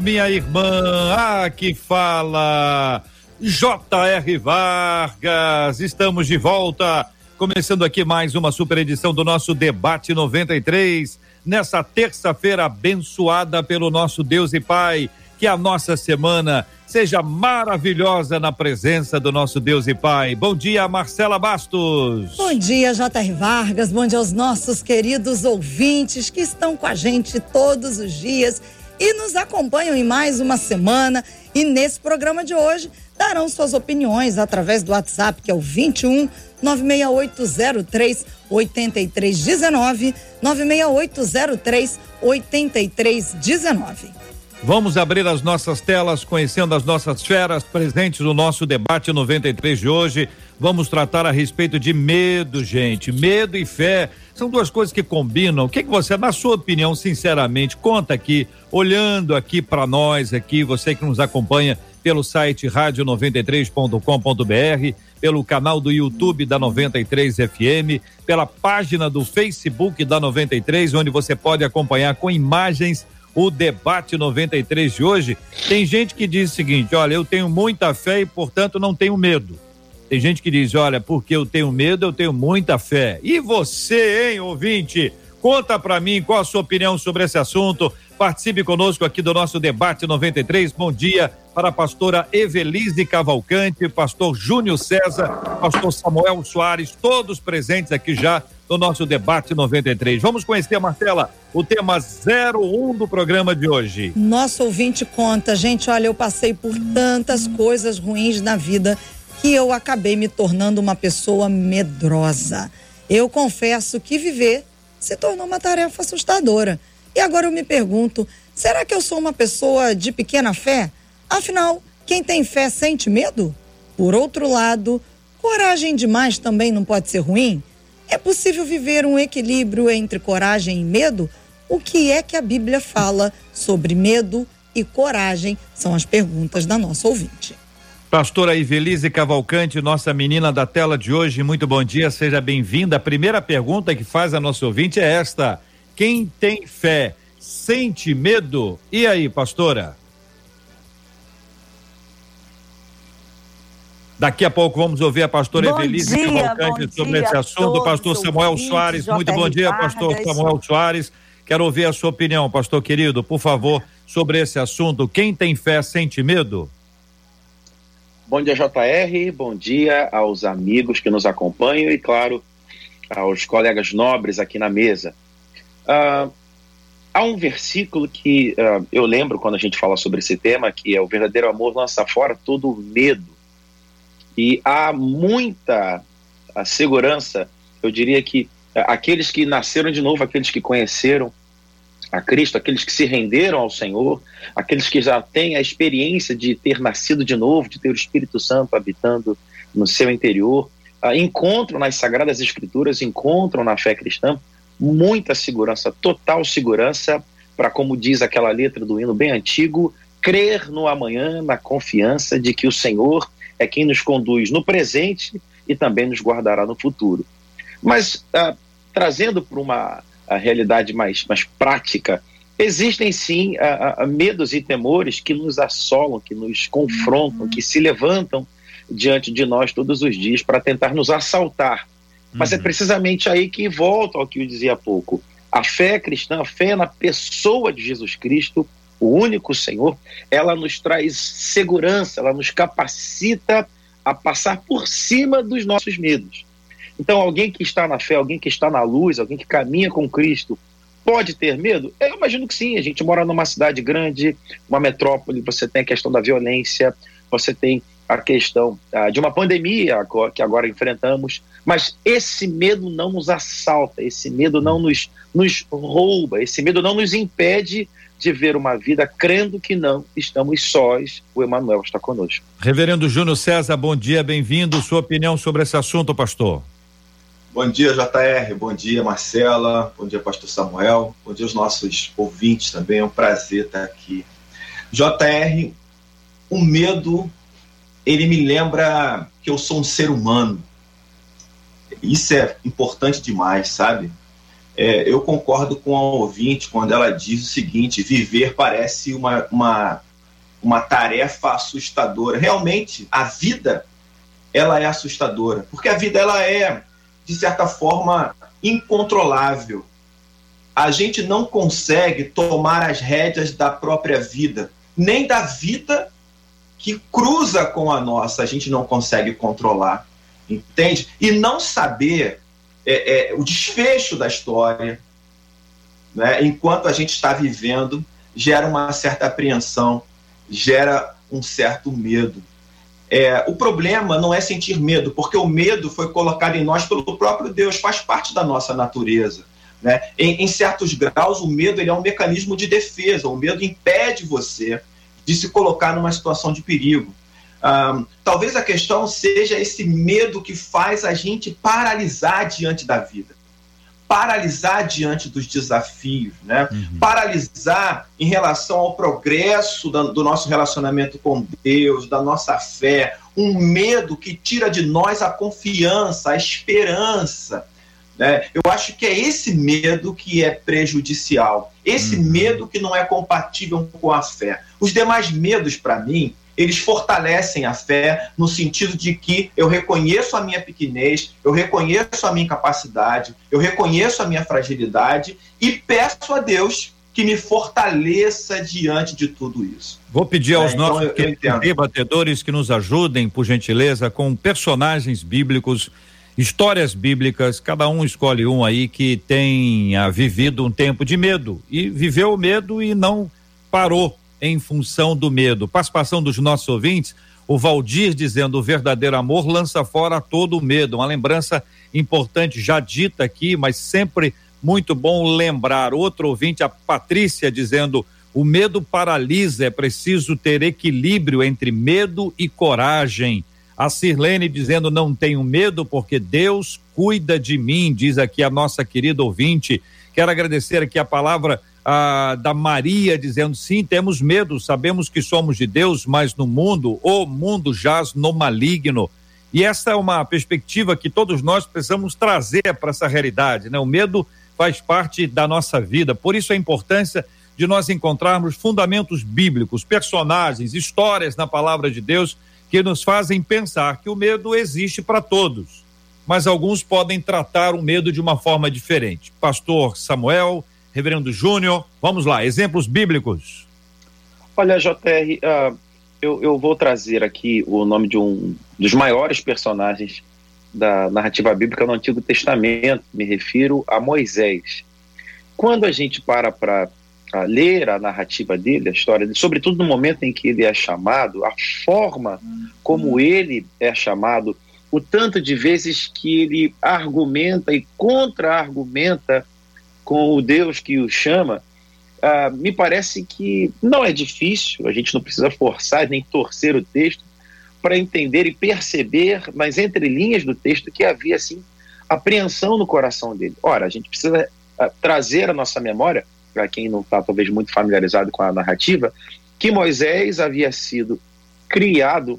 minha irmã. Ah, que fala. J.R. Vargas. Estamos de volta. Começando aqui mais uma super edição do nosso Debate 93. Nessa terça-feira abençoada pelo nosso Deus e Pai. Que a nossa semana seja maravilhosa na presença do nosso Deus e Pai. Bom dia, Marcela Bastos. Bom dia, J.R. Vargas. Bom dia aos nossos queridos ouvintes que estão com a gente todos os dias e nos acompanham em mais uma semana. E nesse programa de hoje darão suas opiniões através do WhatsApp, que é o 21 96803 8319 96803 8319. Vamos abrir as nossas telas conhecendo as nossas feras presentes no nosso debate 93 de hoje. Vamos tratar a respeito de medo, gente. Medo e fé são duas coisas que combinam. O que, que você, na sua opinião, sinceramente, conta aqui, olhando aqui para nós, aqui, você que nos acompanha pelo site rádio93.com.br, pelo canal do YouTube da 93 FM, pela página do Facebook da 93, onde você pode acompanhar com imagens o debate 93 de hoje. Tem gente que diz o seguinte: olha, eu tenho muita fé e, portanto, não tenho medo. Tem gente que diz: olha, porque eu tenho medo, eu tenho muita fé. E você, hein, ouvinte? Conta para mim qual a sua opinião sobre esse assunto. Participe conosco aqui do nosso debate 93. Bom dia para a pastora Evelise Cavalcante, pastor Júnior César, pastor Samuel Soares, todos presentes aqui já no nosso debate 93. Vamos conhecer, Marcela, o tema 01 do programa de hoje. Nosso ouvinte conta, gente, olha, eu passei por tantas coisas ruins na vida que eu acabei me tornando uma pessoa medrosa. Eu confesso que viver se tornou uma tarefa assustadora. E agora eu me pergunto: será que eu sou uma pessoa de pequena fé? Afinal, quem tem fé sente medo? Por outro lado, coragem demais também não pode ser ruim? É possível viver um equilíbrio entre coragem e medo? O que é que a Bíblia fala sobre medo e coragem? São as perguntas da nossa ouvinte. Pastora Ivelise Cavalcante, nossa menina da tela de hoje, muito bom dia, seja bem-vinda. A primeira pergunta que faz a nossa ouvinte é esta: Quem tem fé sente medo? E aí, pastora? Daqui a pouco vamos ouvir a pastora bom Evelise dia, Cavalcante sobre esse assunto. Pastor Samuel Soares, muito bom dia, pastor Samuel Soares. Quero ouvir a sua opinião, pastor querido, por favor, sobre esse assunto. Quem tem fé sente medo? Bom dia, JR. Bom dia aos amigos que nos acompanham e, claro, aos colegas nobres aqui na mesa. Uh, há um versículo que uh, eu lembro quando a gente fala sobre esse tema, que é o verdadeiro amor lança fora todo medo. E há muita segurança, eu diria que aqueles que nasceram de novo, aqueles que conheceram a Cristo, aqueles que se renderam ao Senhor, aqueles que já têm a experiência de ter nascido de novo, de ter o Espírito Santo habitando no seu interior, uh, encontram nas Sagradas Escrituras, encontram na fé cristã muita segurança, total segurança, para, como diz aquela letra do hino bem antigo, crer no amanhã, na confiança de que o Senhor é quem nos conduz no presente e também nos guardará no futuro. Mas, uh, trazendo para uma realidade mais, mais prática, existem sim uh, uh, medos e temores que nos assolam, que nos confrontam, que se levantam diante de nós todos os dias para tentar nos assaltar. Mas é uhum. é precisamente aí que volta ao que eu dizia há pouco. A fé cristã, a fé na pessoa de Jesus Cristo, o único Senhor, ela nos traz segurança, ela nos capacita a passar por cima dos nossos medos. Então, alguém que está na fé, alguém que está na luz, alguém que caminha com Cristo, pode ter medo? Eu imagino que sim. A gente mora numa cidade grande, uma metrópole, você tem a questão da violência, você tem a questão ah, de uma pandemia que agora enfrentamos, mas esse medo não nos assalta, esse medo não nos, nos rouba, esse medo não nos impede de ver uma vida crendo que não estamos sós, o Emanuel está conosco. Reverendo Júnior César, bom dia, bem-vindo. Sua opinião sobre esse assunto, pastor? Bom dia, JR. Bom dia, Marcela. Bom dia, Pastor Samuel. Bom dia aos nossos ouvintes também. É um prazer estar aqui. JR, o medo, ele me lembra que eu sou um ser humano. Isso é importante demais, sabe? É, eu concordo com a ouvinte quando ela diz o seguinte: viver parece uma, uma, uma tarefa assustadora. Realmente, a vida ela é assustadora, porque a vida ela é de certa forma, incontrolável. A gente não consegue tomar as rédeas da própria vida, nem da vida que cruza com a nossa, a gente não consegue controlar, entende? E não saber é, é, o desfecho da história, né, enquanto a gente está vivendo, gera uma certa apreensão, gera um certo medo. É, o problema não é sentir medo, porque o medo foi colocado em nós pelo próprio Deus, faz parte da nossa natureza. Né? Em, em certos graus, o medo ele é um mecanismo de defesa, o medo impede você de se colocar numa situação de perigo. Um, talvez a questão seja esse medo que faz a gente paralisar diante da vida paralisar diante dos desafios, né? Uhum. Paralisar em relação ao progresso do, nosso relacionamento com Deus, da nossa fé, um medo que tira de nós a confiança, a esperança. Né? Eu acho que é esse medo que é prejudicial, esse uhum. medo que não é compatível com a fé. Os demais medos, para mim, eles fortalecem a fé no sentido de que eu reconheço a minha pequenez, eu reconheço a minha incapacidade, eu reconheço a minha fragilidade e peço a Deus que me fortaleça diante de tudo isso. Vou pedir aos é, então nossos então debatedores que nos ajudem, por gentileza, com personagens bíblicos, histórias bíblicas, cada um escolhe um aí que tenha vivido um tempo de medo e viveu o medo e não parou em função do medo. Participação dos nossos ouvintes, o Valdir dizendo: o verdadeiro amor lança fora todo o medo. Uma lembrança importante já dita aqui, mas sempre muito bom lembrar. Outro ouvinte, a Patrícia, dizendo: o medo paralisa, é preciso ter equilíbrio entre medo e coragem. A Sirlene dizendo: não tenho medo porque Deus cuida de mim, diz aqui a nossa querida ouvinte. Quero agradecer aqui a palavra ah, da Maria dizendo: sim, temos medo, sabemos que somos de Deus, mas no mundo, o mundo jaz no maligno. E essa é uma perspectiva que todos nós precisamos trazer para essa realidade, né? O medo faz parte da nossa vida, por isso a importância de nós encontrarmos fundamentos bíblicos, personagens, histórias na palavra de Deus que nos fazem pensar que o medo existe para todos, mas alguns podem tratar o medo de uma forma diferente. Pastor Samuel, Reverendo Júnior. Vamos lá, exemplos bíblicos. Olha, JR, uh, eu, eu vou trazer aqui o nome de um dos maiores personagens da narrativa bíblica no Antigo Testamento, me refiro a Moisés. Quando a gente para para ler a narrativa dele, a história dele, sobretudo no momento em que ele é chamado, a forma como ele é chamado, o tanto de vezes que ele argumenta e contra-argumenta com o Deus que o chama, uh, me parece que não é difícil, a gente não precisa forçar nem torcer o texto para entender e perceber nas entrelinhas do texto que havia assim apreensão no coração dele. Ora, a gente precisa uh, trazer à nossa memória, para quem não está talvez muito familiarizado com a narrativa, que Moisés havia sido criado,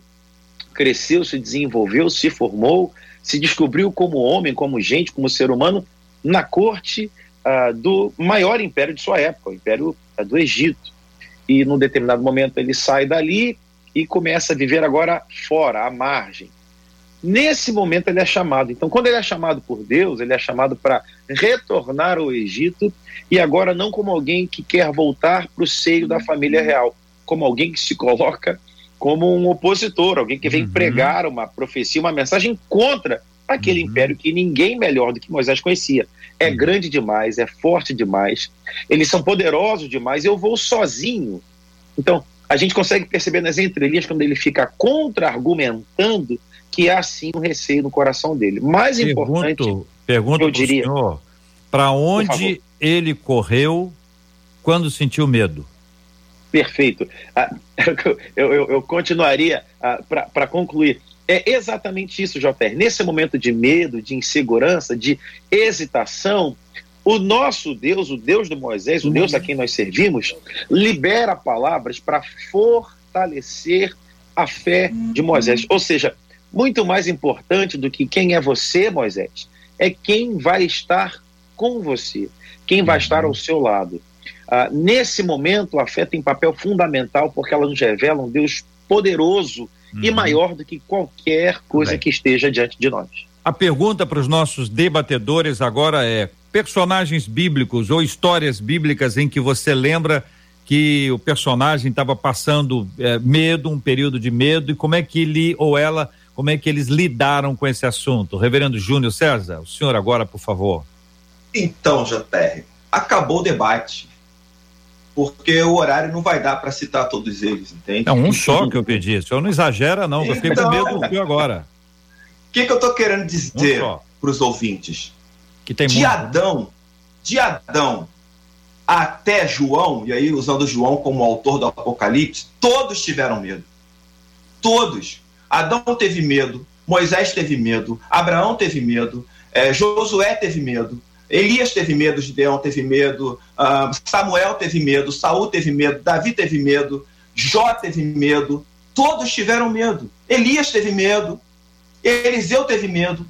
cresceu, se desenvolveu, se formou, se descobriu como homem, como gente, como ser humano na corte uh, do maior império de sua época, o império uh, do Egito. E num determinado momento ele sai dali e começa a viver agora fora, à margem. Nesse momento ele é chamado. Então, quando ele é chamado por Deus, ele é chamado para retornar ao Egito e agora não como alguém que quer voltar para o seio da família real, como alguém que se coloca como um opositor, alguém que vem uhum. pregar uma profecia, uma mensagem contra aquele uhum. império que ninguém melhor do que Moisés conhecia é grande demais, é forte demais, eles são poderosos demais, eu vou sozinho. Então, a gente consegue perceber nas entrelinhas, quando ele fica contra-argumentando, que há sim um receio no coração dele. Mais pergunto, importante, pergunto eu diria. Para onde ele correu quando sentiu medo? Perfeito. Ah, eu, eu, eu, continuaria ah, para concluir. É exatamente isso, JR. Nesse momento de medo, de insegurança, de hesitação, o nosso Deus, o Deus de Moisés, o Deus a quem nós servimos, libera palavras para fortalecer a fé de Moisés. Ou seja, muito mais importante do que quem é você, Moisés, é quem vai estar com você, quem vai estar ao seu lado. Ah, nesse momento, a fé tem papel fundamental porque ela nos revela um Deus poderoso uhum. e maior do que qualquer coisa Bem. que esteja diante de nós. A pergunta para os nossos debatedores agora é: personagens bíblicos ou histórias bíblicas em que você lembra que o personagem estava passando é, medo, um período de medo, e como é que ele ou ela, como é que eles lidaram com esse assunto? Reverendo Júnior César, o senhor agora, por favor. Então, JR, acabou o debate. Porque o horário não vai dar para citar todos eles, entende? É um só que eu pedi. O senhor não exagera, não. Eu fiquei então, com medo do que agora. O que, que eu estou querendo dizer um para os ouvintes? Que tem de. Adão, de Adão até João, e aí usando João como autor do Apocalipse, todos tiveram medo. Todos. Adão teve medo, Moisés teve medo, Abraão teve medo, é, Josué teve medo, Elias teve medo, Gideão teve medo, uh, Samuel teve medo, Saul teve medo, Davi teve medo, Jó teve medo, todos tiveram medo. Elias teve medo, Eliseu teve medo,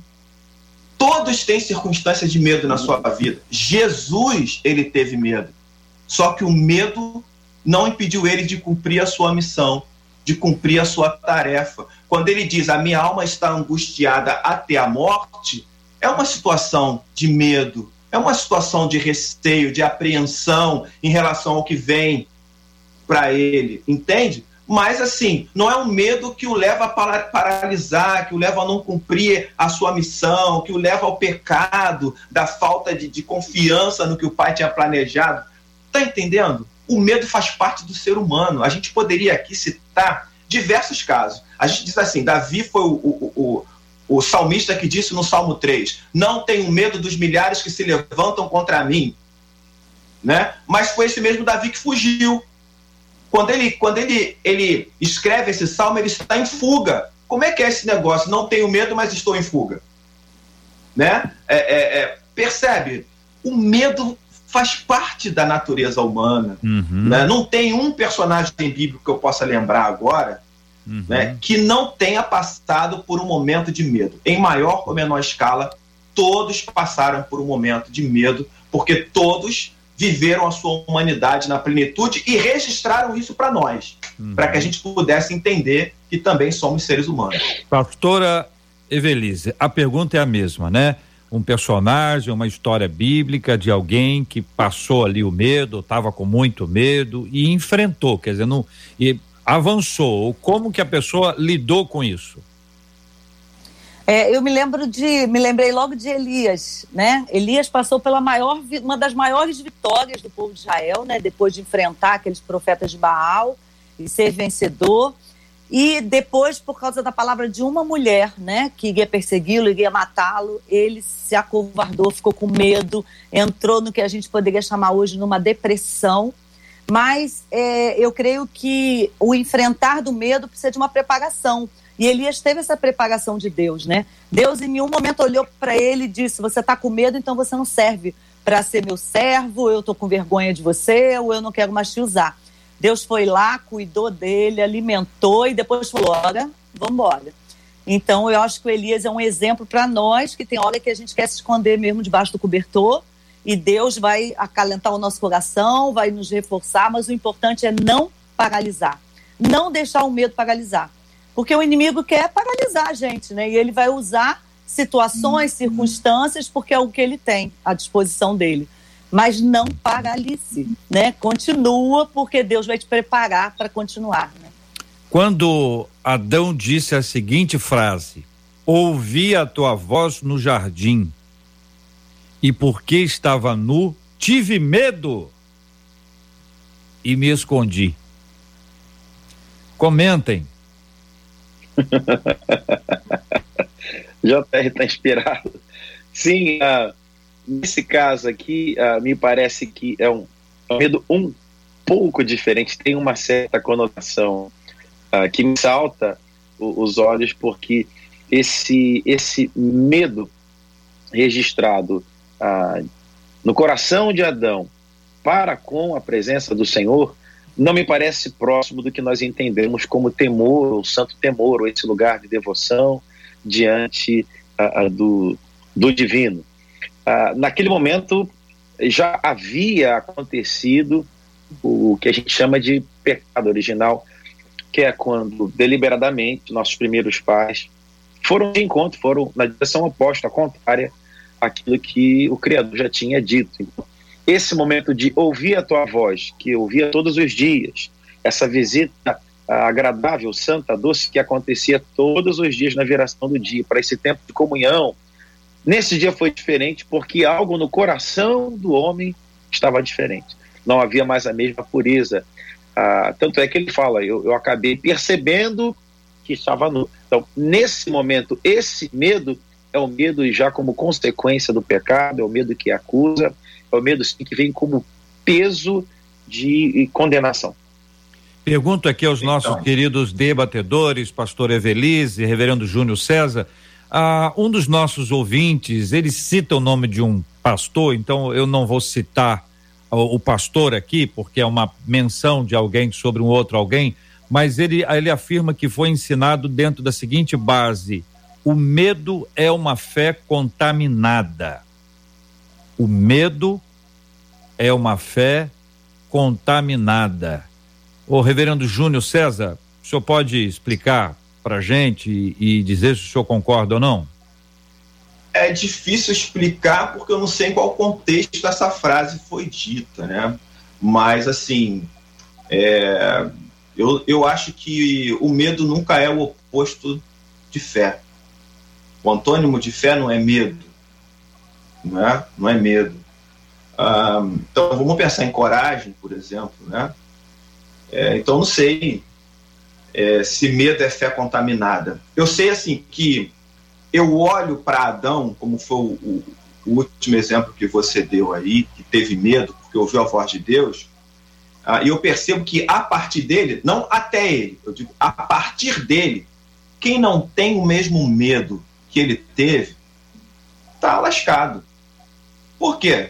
Todos têm circunstâncias de medo na sua vida. Jesus, ele teve medo. Só que o medo não impediu ele de cumprir a sua missão, de cumprir a sua tarefa. Quando ele diz: "A minha alma está angustiada até a morte", é uma situação de medo, é uma situação de receio, de apreensão em relação ao que vem para ele, entende? mas assim, não é um medo que o leva a paralisar, que o leva a não cumprir a sua missão, que o leva ao pecado, da falta de, de confiança no que o pai tinha planejado. Tá entendendo? O medo faz parte do ser humano. A gente poderia aqui citar diversos casos. A gente diz assim: Davi foi o, o, o, o salmista que disse no Salmo 3: Não tenho medo dos milhares que se levantam contra mim. Né? Mas foi esse mesmo Davi que fugiu quando ele, quando ele, ele escreve esse salmo, ele está em fuga. Como é que é esse negócio? Não tenho medo, mas estou em fuga. Né? É, é, é, percebe? O medo faz parte da natureza humana. Uhum. Né? Não tem um personagem bíblico que eu possa lembrar agora uhum. né, que não tenha passado por um momento de medo. Em maior ou menor escala, todos passaram por um momento de medo, porque todos viveram a sua humanidade na plenitude e registraram isso para nós, uhum. para que a gente pudesse entender que também somos seres humanos. Pastora Evelise, a pergunta é a mesma, né? Um personagem, uma história bíblica de alguém que passou ali o medo, estava com muito medo e enfrentou, quer dizer, não, e avançou. Como que a pessoa lidou com isso? É, eu me lembro de, me lembrei logo de Elias, né? Elias passou pela maior, uma das maiores vitórias do povo de Israel, né? Depois de enfrentar aqueles profetas de Baal e ser vencedor. E depois, por causa da palavra de uma mulher, né, que ia persegui-lo, ia matá-lo, ele se acovardou, ficou com medo, entrou no que a gente poderia chamar hoje numa depressão. Mas é, eu creio que o enfrentar do medo precisa de uma preparação e Elias teve essa preparação de Deus, né? Deus em nenhum momento olhou para ele e disse: Você está com medo, então você não serve para ser meu servo, eu estou com vergonha de você, ou eu não quero mais te usar. Deus foi lá, cuidou dele, alimentou e depois falou: Olha, vamos embora. Então eu acho que o Elias é um exemplo para nós que tem hora que a gente quer se esconder mesmo debaixo do cobertor e Deus vai acalentar o nosso coração, vai nos reforçar, mas o importante é não paralisar, não deixar o medo paralisar. Porque o inimigo quer paralisar a gente, né? E ele vai usar situações, uhum. circunstâncias, porque é o que ele tem à disposição dele. Mas não paralise, né? Continua, porque Deus vai te preparar para continuar. Né? Quando Adão disse a seguinte frase: Ouvi a tua voz no jardim, e porque estava nu, tive medo e me escondi. Comentem JR está inspirado. Sim, uh, nesse caso aqui, uh, me parece que é um, é um medo um pouco diferente, tem uma certa conotação uh, que me salta o, os olhos, porque esse, esse medo registrado uh, no coração de Adão para com a presença do Senhor não me parece próximo do que nós entendemos como temor, o santo temor, ou esse lugar de devoção diante uh, do, do divino. naquele momento já havia acontecido o que a gente chama de pecado original, que é quando deliberadamente nossos primeiros pais foram de encontro, foram na direção oposta, contrária àquilo que o Criador já tinha dito. Então, esse momento de ouvir a tua voz, que eu ouvia todos os dias, essa visita agradável, santa, doce, que acontecia todos os dias na viração do dia, para esse tempo de comunhão, nesse dia foi diferente porque algo no coração do homem estava diferente não havia mais a mesma pureza. Ah, tanto é que ele fala, eu, eu acabei percebendo que estava nu. Então, nesse momento, esse medo é o medo já como consequência do pecado, é o medo que acusa, é o medo sim, que vem como peso de condenação. Pergunto aqui aos então. nossos queridos debatedores, pastor Evelise, reverendo Júnior César, ah, um dos nossos ouvintes, ele cita o nome de um pastor, então eu não vou citar o, o pastor aqui, porque é uma menção de alguém sobre um outro alguém, mas ele, ele afirma que foi ensinado dentro da seguinte base: o medo é uma fé contaminada. O medo é uma fé contaminada. O reverendo Júnior César, o senhor pode explicar para gente e, dizer se o senhor concorda ou não? é difícil explicar porque eu não sei em qual contexto essa frase foi dita, né? Mas, assim, é, eu, eu acho que o medo nunca é o oposto de fé. O antônimo de fé não é medo, não é? Não é medo. Ah, então, vamos pensar em coragem, por exemplo, né? É, então, não sei é, se medo é fé contaminada. Eu sei, assim, que eu olho para Adão, como foi o, o, último exemplo que você deu aí, que teve medo porque ouviu a voz de Deus, uh, e eu percebo que a partir dele, não até ele, eu digo a partir dele, quem não tem o mesmo medo que ele teve, está lascado. Por quê?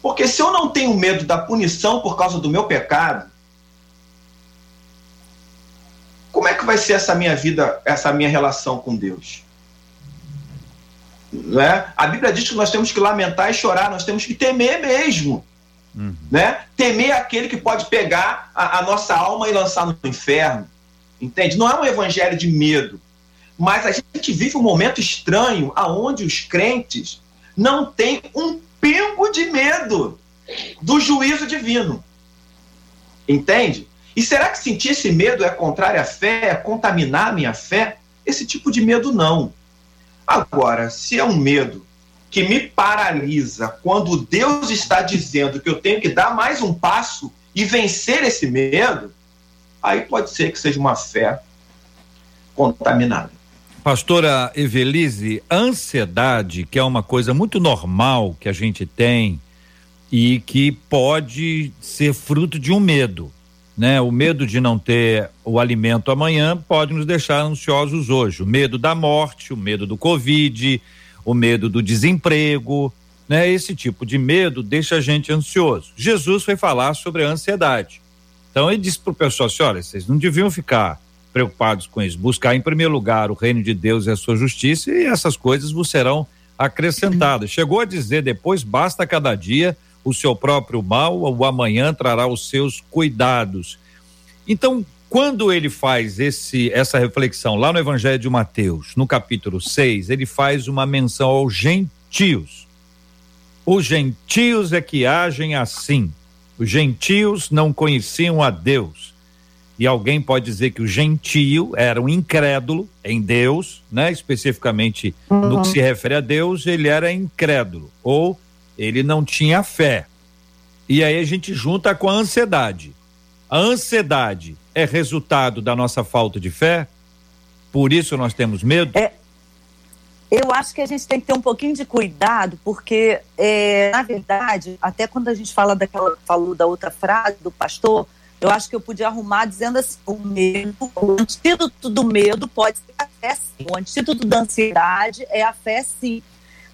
Porque se eu não tenho medo da punição por causa do meu pecado, como é que vai ser essa minha vida, essa minha relação com Deus? Né? A Bíblia diz que nós temos que lamentar e chorar, nós temos que temer mesmo. Uhum. Né? Temer aquele que pode pegar a, a, nossa alma e lançar no inferno. Entende? Não é um evangelho de medo. Mas a gente vive um momento estranho aonde os crentes não têm um pingo de medo do juízo divino. Entende? E será que sentir esse medo é contrário à fé, é contaminar a minha fé? Esse tipo de medo não. Agora, se é um medo que me paralisa quando Deus está dizendo que eu tenho que dar mais um passo e vencer esse medo, aí pode ser que seja uma fé contaminada. Pastora Evelise, ansiedade, que é uma coisa muito normal que a gente tem e que pode ser fruto de um medo né? O medo de não ter o alimento amanhã pode nos deixar ansiosos hoje. O medo da morte, o medo do Covid, o medo do desemprego, né? Esse tipo de medo deixa a gente ansioso. Jesus foi falar sobre a ansiedade. Então ele disse para o pessoal assim: olha, vocês não deviam ficar preocupados com isso. Buscar em primeiro lugar o reino de Deus e a sua justiça, e essas coisas vos serão acrescentadas. Chegou a dizer depois: basta cada dia o seu próprio mal, o amanhã trará os seus cuidados. Então, quando ele faz esse essa reflexão lá no Evangelho de Mateus, no capítulo 6, ele faz uma menção aos gentios. Os gentios é que agem assim. Os gentios não conheciam a Deus. E alguém pode dizer que o gentio era um incrédulo em Deus, né? Especificamente uhum. no que se refere a Deus, ele era incrédulo ou ele não tinha fé. E aí a gente junta com a ansiedade. A ansiedade é resultado da nossa falta de fé? Por isso nós temos medo? É, Eu acho que a gente tem que ter um pouquinho de cuidado, porque, é, na verdade, até quando a gente fala daquela, falou da outra frase do pastor, eu acho que eu podia arrumar dizendo assim: o medo, o antídoto do medo pode ser a fé sim, o antídoto da ansiedade é a fé sim.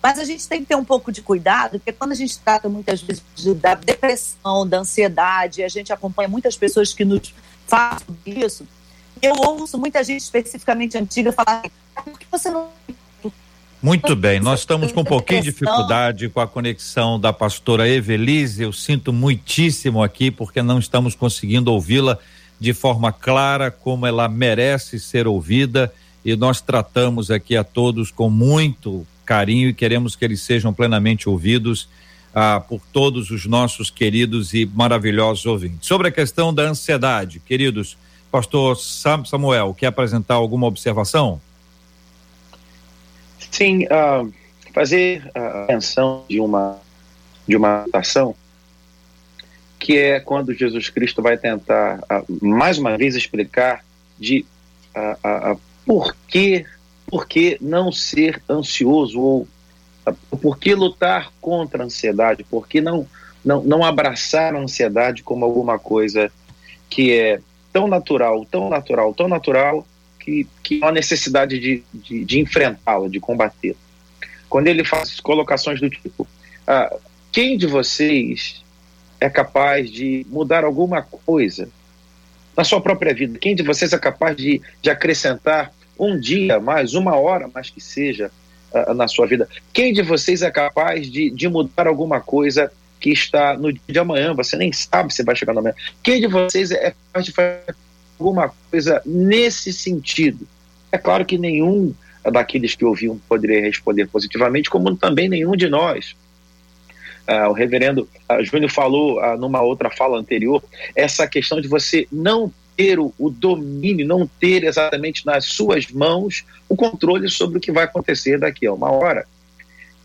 Mas a gente tem que ter um pouco de cuidado, porque quando a gente trata muitas vezes da depressão, da ansiedade, a gente acompanha muitas pessoas que nos falam isso, eu ouço muita gente especificamente antiga falar: ah, por que você não muito bem, nós estamos com um pouquinho de dificuldade com a conexão da pastora Evelise. Eu sinto muitíssimo aqui porque não estamos conseguindo ouvi-la de forma clara como ela merece ser ouvida e nós tratamos aqui a todos com muito carinho e queremos que eles sejam plenamente ouvidos ah, por todos os nossos queridos e maravilhosos ouvintes. Sobre a questão da ansiedade, queridos, pastor Samuel, quer apresentar alguma observação? Sim, uh, fazer a menção de uma de uma ação que é quando Jesus Cristo vai tentar uh, mais uma vez explicar de uh, por que por que não ser ansioso ou por que lutar contra a ansiedade, por que não não, não abraçar a ansiedade como alguma coisa que é tão natural, tão natural, tão natural que, que há necessidade de, de, de enfrentá-la, de combater. Quando ele faz colocações do tipo: ah, quem de vocês é capaz de mudar alguma coisa na sua própria vida? Quem de vocês é capaz de, de acrescentar um dia mais, uma hora mais que seja uh, na sua vida? Quem de vocês é capaz de, de mudar alguma coisa que está no dia de amanhã? Você nem sabe se vai chegar no amanhã. Quem de vocês é capaz de fazer alguma coisa nesse sentido. É claro que nenhum daqueles que ouviam poderia responder positivamente, como também nenhum de nós. Uh, o reverendo uh, Júnior falou uh, numa outra fala anterior, essa questão de você não ter o, o, domínio, não ter exatamente nas suas mãos o controle sobre o que vai acontecer daqui a uma hora.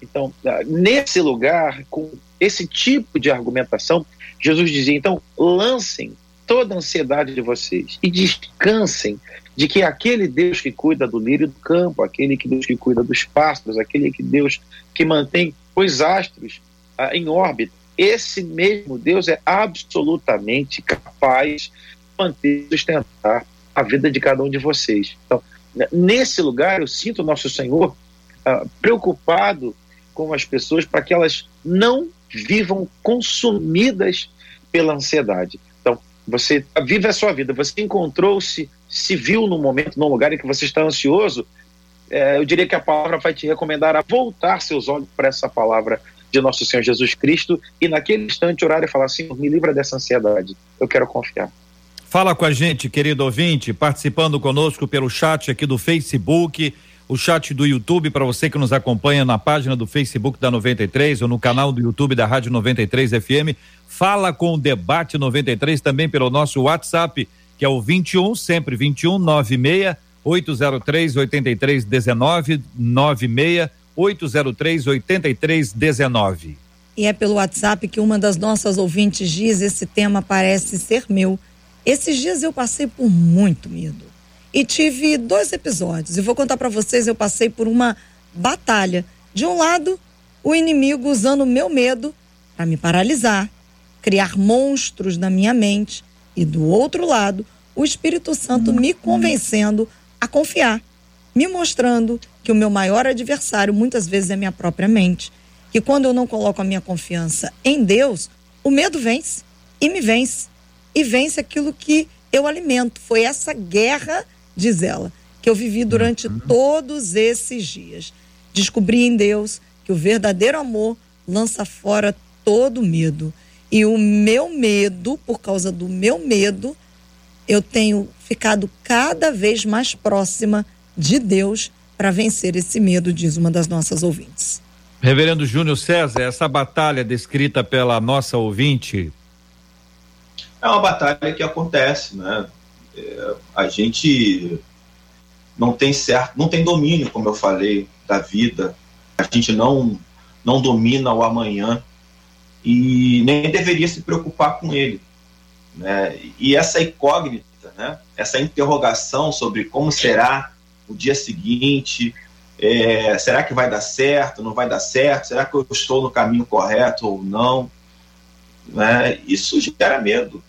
Então, nesse lugar, com esse tipo de argumentação, Jesus dizia: então, lancem toda a ansiedade de vocês e descansem de que aquele Deus que cuida do lírio do campo, aquele que Deus que cuida dos pássaros, aquele que Deus que mantém os astros ah, em órbita, esse mesmo Deus é absolutamente capaz de manter, sustentar a vida de cada um de vocês. Então, nesse lugar eu sinto o nosso Senhor ah, preocupado com as pessoas para que elas não vivam consumidas pela ansiedade. Você vive a sua vida, você encontrou-se, se viu num momento, num lugar em que você está ansioso, é, eu diria que a palavra vai te recomendar a voltar seus olhos para essa palavra de nosso Senhor Jesus Cristo e naquele instante orar e falar assim, me livra dessa ansiedade, eu quero confiar. Fala com a gente, querido ouvinte, participando conosco pelo chat aqui do Facebook, o chat do YouTube para você que nos acompanha na página do Facebook da 93 ou no canal do YouTube da Rádio 93 FM. Fala com o Debate 93 também pelo nosso WhatsApp, que é o 21, sempre 21 96 803 8319 96 803 8319. E é pelo WhatsApp que uma das nossas ouvintes diz: esse tema parece ser meu. Esses dias eu passei por muito medo e tive dois episódios. E vou contar para vocês, eu passei por uma batalha. De um lado, o inimigo usando meu medo para me paralisar, criar monstros na minha mente, e do outro lado, o Espírito Santo me convencendo a confiar, me mostrando que o meu maior adversário muitas vezes é minha própria mente. Que quando eu não coloco a minha confiança em Deus, o medo vence e me vence. E vence aquilo que eu alimento. Foi essa guerra diz ela, que eu vivi durante uhum. todos esses dias. Descobri em Deus que o verdadeiro amor lança fora todo medo. E o meu medo, por causa do meu medo, eu tenho ficado cada vez mais próxima de Deus para vencer esse medo, diz uma das nossas ouvintes. Reverendo Júnior César, essa batalha descrita pela nossa ouvinte. É uma batalha que acontece, né? é, a gente não tem certo, não tem domínio, como eu falei, da vida. A gente não não domina o amanhã e nem deveria se preocupar com ele. Né? E essa incógnita, né? essa interrogação sobre como será o dia seguinte, É, será que vai dar certo? Não vai dar certo? Será que eu estou no caminho correto ou não? Né? Isso gera medo,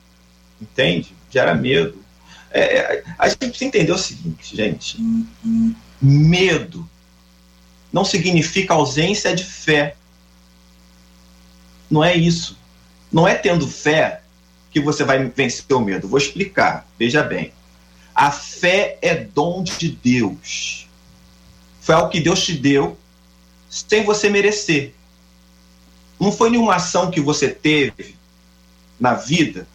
entende? Gera medo. É, é a gente precisa entender o seguinte, gente: medo não significa ausência de fé. Não é isso. Não é tendo fé que você vai vencer o medo. Vou explicar. Veja bem. A fé é dom de Deus. Foi algo que Deus te deu sem você merecer. Não foi nenhuma ação que você teve na vida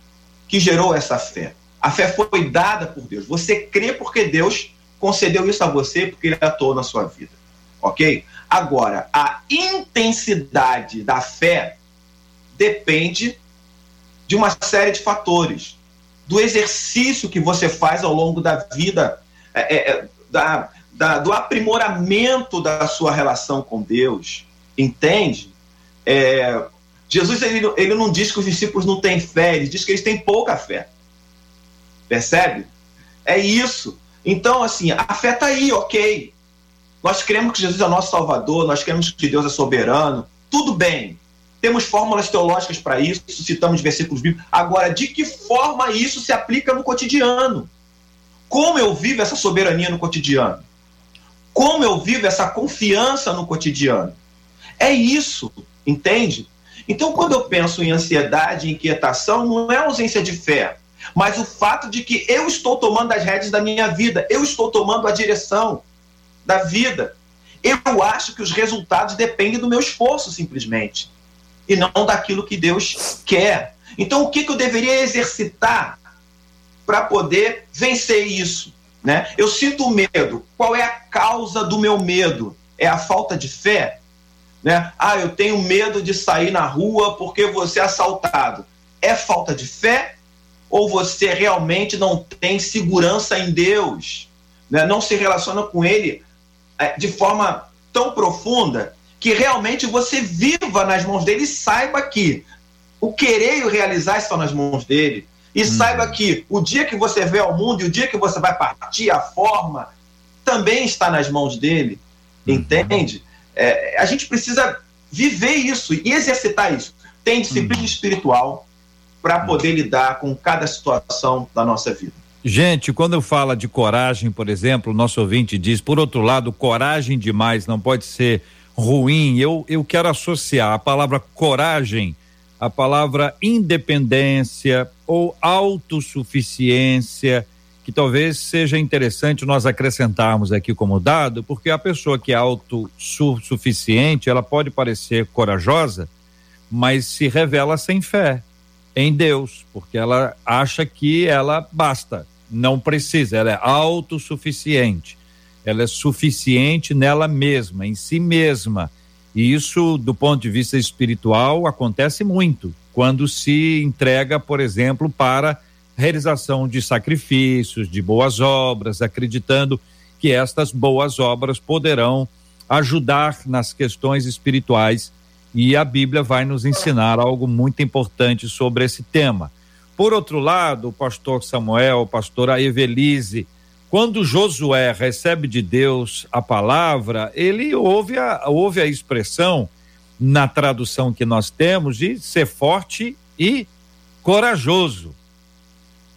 que gerou essa fé. A fé foi dada por Deus. Você crê porque Deus concedeu isso a você porque ele atuou na sua vida. Ok? Agora, a intensidade da fé depende de uma série de fatores. Do exercício que você faz ao longo da vida, é, é, é, da, da, do aprimoramento da sua relação com Deus. Entende? É, Jesus ele, ele não diz que os discípulos não têm fé, ele diz que eles têm pouca fé. Percebe? É isso. Então, assim, a fé está aí, ok. Nós cremos que Jesus é nosso Salvador, nós cremos que Deus é soberano, tudo bem. Temos fórmulas teológicas para isso, citamos versículos bíblicos. Agora, de que forma isso se aplica no cotidiano? Como eu vivo essa soberania no cotidiano? Como eu vivo essa confiança no cotidiano? É isso, entende? Então, quando eu penso em ansiedade inquietação, não é ausência de fé, mas o fato de que eu estou tomando as rédeas da minha vida, eu estou tomando a direção da vida. Eu acho que os resultados dependem do meu esforço, simplesmente, e não daquilo que Deus quer. Então, o que, que eu deveria exercitar para poder vencer isso? Né? Eu sinto medo. Qual é a causa do meu medo? É a falta de fé? Né? Ah, eu tenho medo de sair na rua porque você é assaltado. É falta de fé? Ou você realmente não tem segurança em Deus? Né? Não se relaciona com Ele é, de forma tão profunda que realmente você viva nas mãos dele e saiba que o querer e o realizar estão nas mãos dele. E hum. saiba que o dia que você vê ao mundo e o dia que você vai partir, a forma, também está nas mãos dele. Hum. Entende? É, a gente precisa viver isso e exercitar isso. Tem disciplina hum. espiritual para poder lidar com cada situação da nossa vida. Gente, quando eu falo de coragem, por exemplo, o nosso ouvinte diz, por outro lado, coragem demais não pode ser ruim. Eu, eu quero associar a palavra coragem à palavra independência ou autossuficiência, que talvez seja interessante nós acrescentarmos aqui como dado, porque a pessoa que é autossuficiente, ela pode parecer corajosa, mas se revela sem fé em Deus, porque ela acha que ela basta, não precisa, ela é autossuficiente. Ela é suficiente nela mesma, em si mesma. E isso, do ponto de vista espiritual, acontece muito quando se entrega, por exemplo, para realização de sacrifícios, de boas obras, acreditando que estas boas obras poderão ajudar nas questões espirituais e a Bíblia vai nos ensinar algo muito importante sobre esse tema. Por outro lado, o pastor Samuel, o pastor Evelise, quando Josué recebe de Deus a palavra, ele ouve a, ouve a expressão, na tradução que nós temos, de ser forte e corajoso.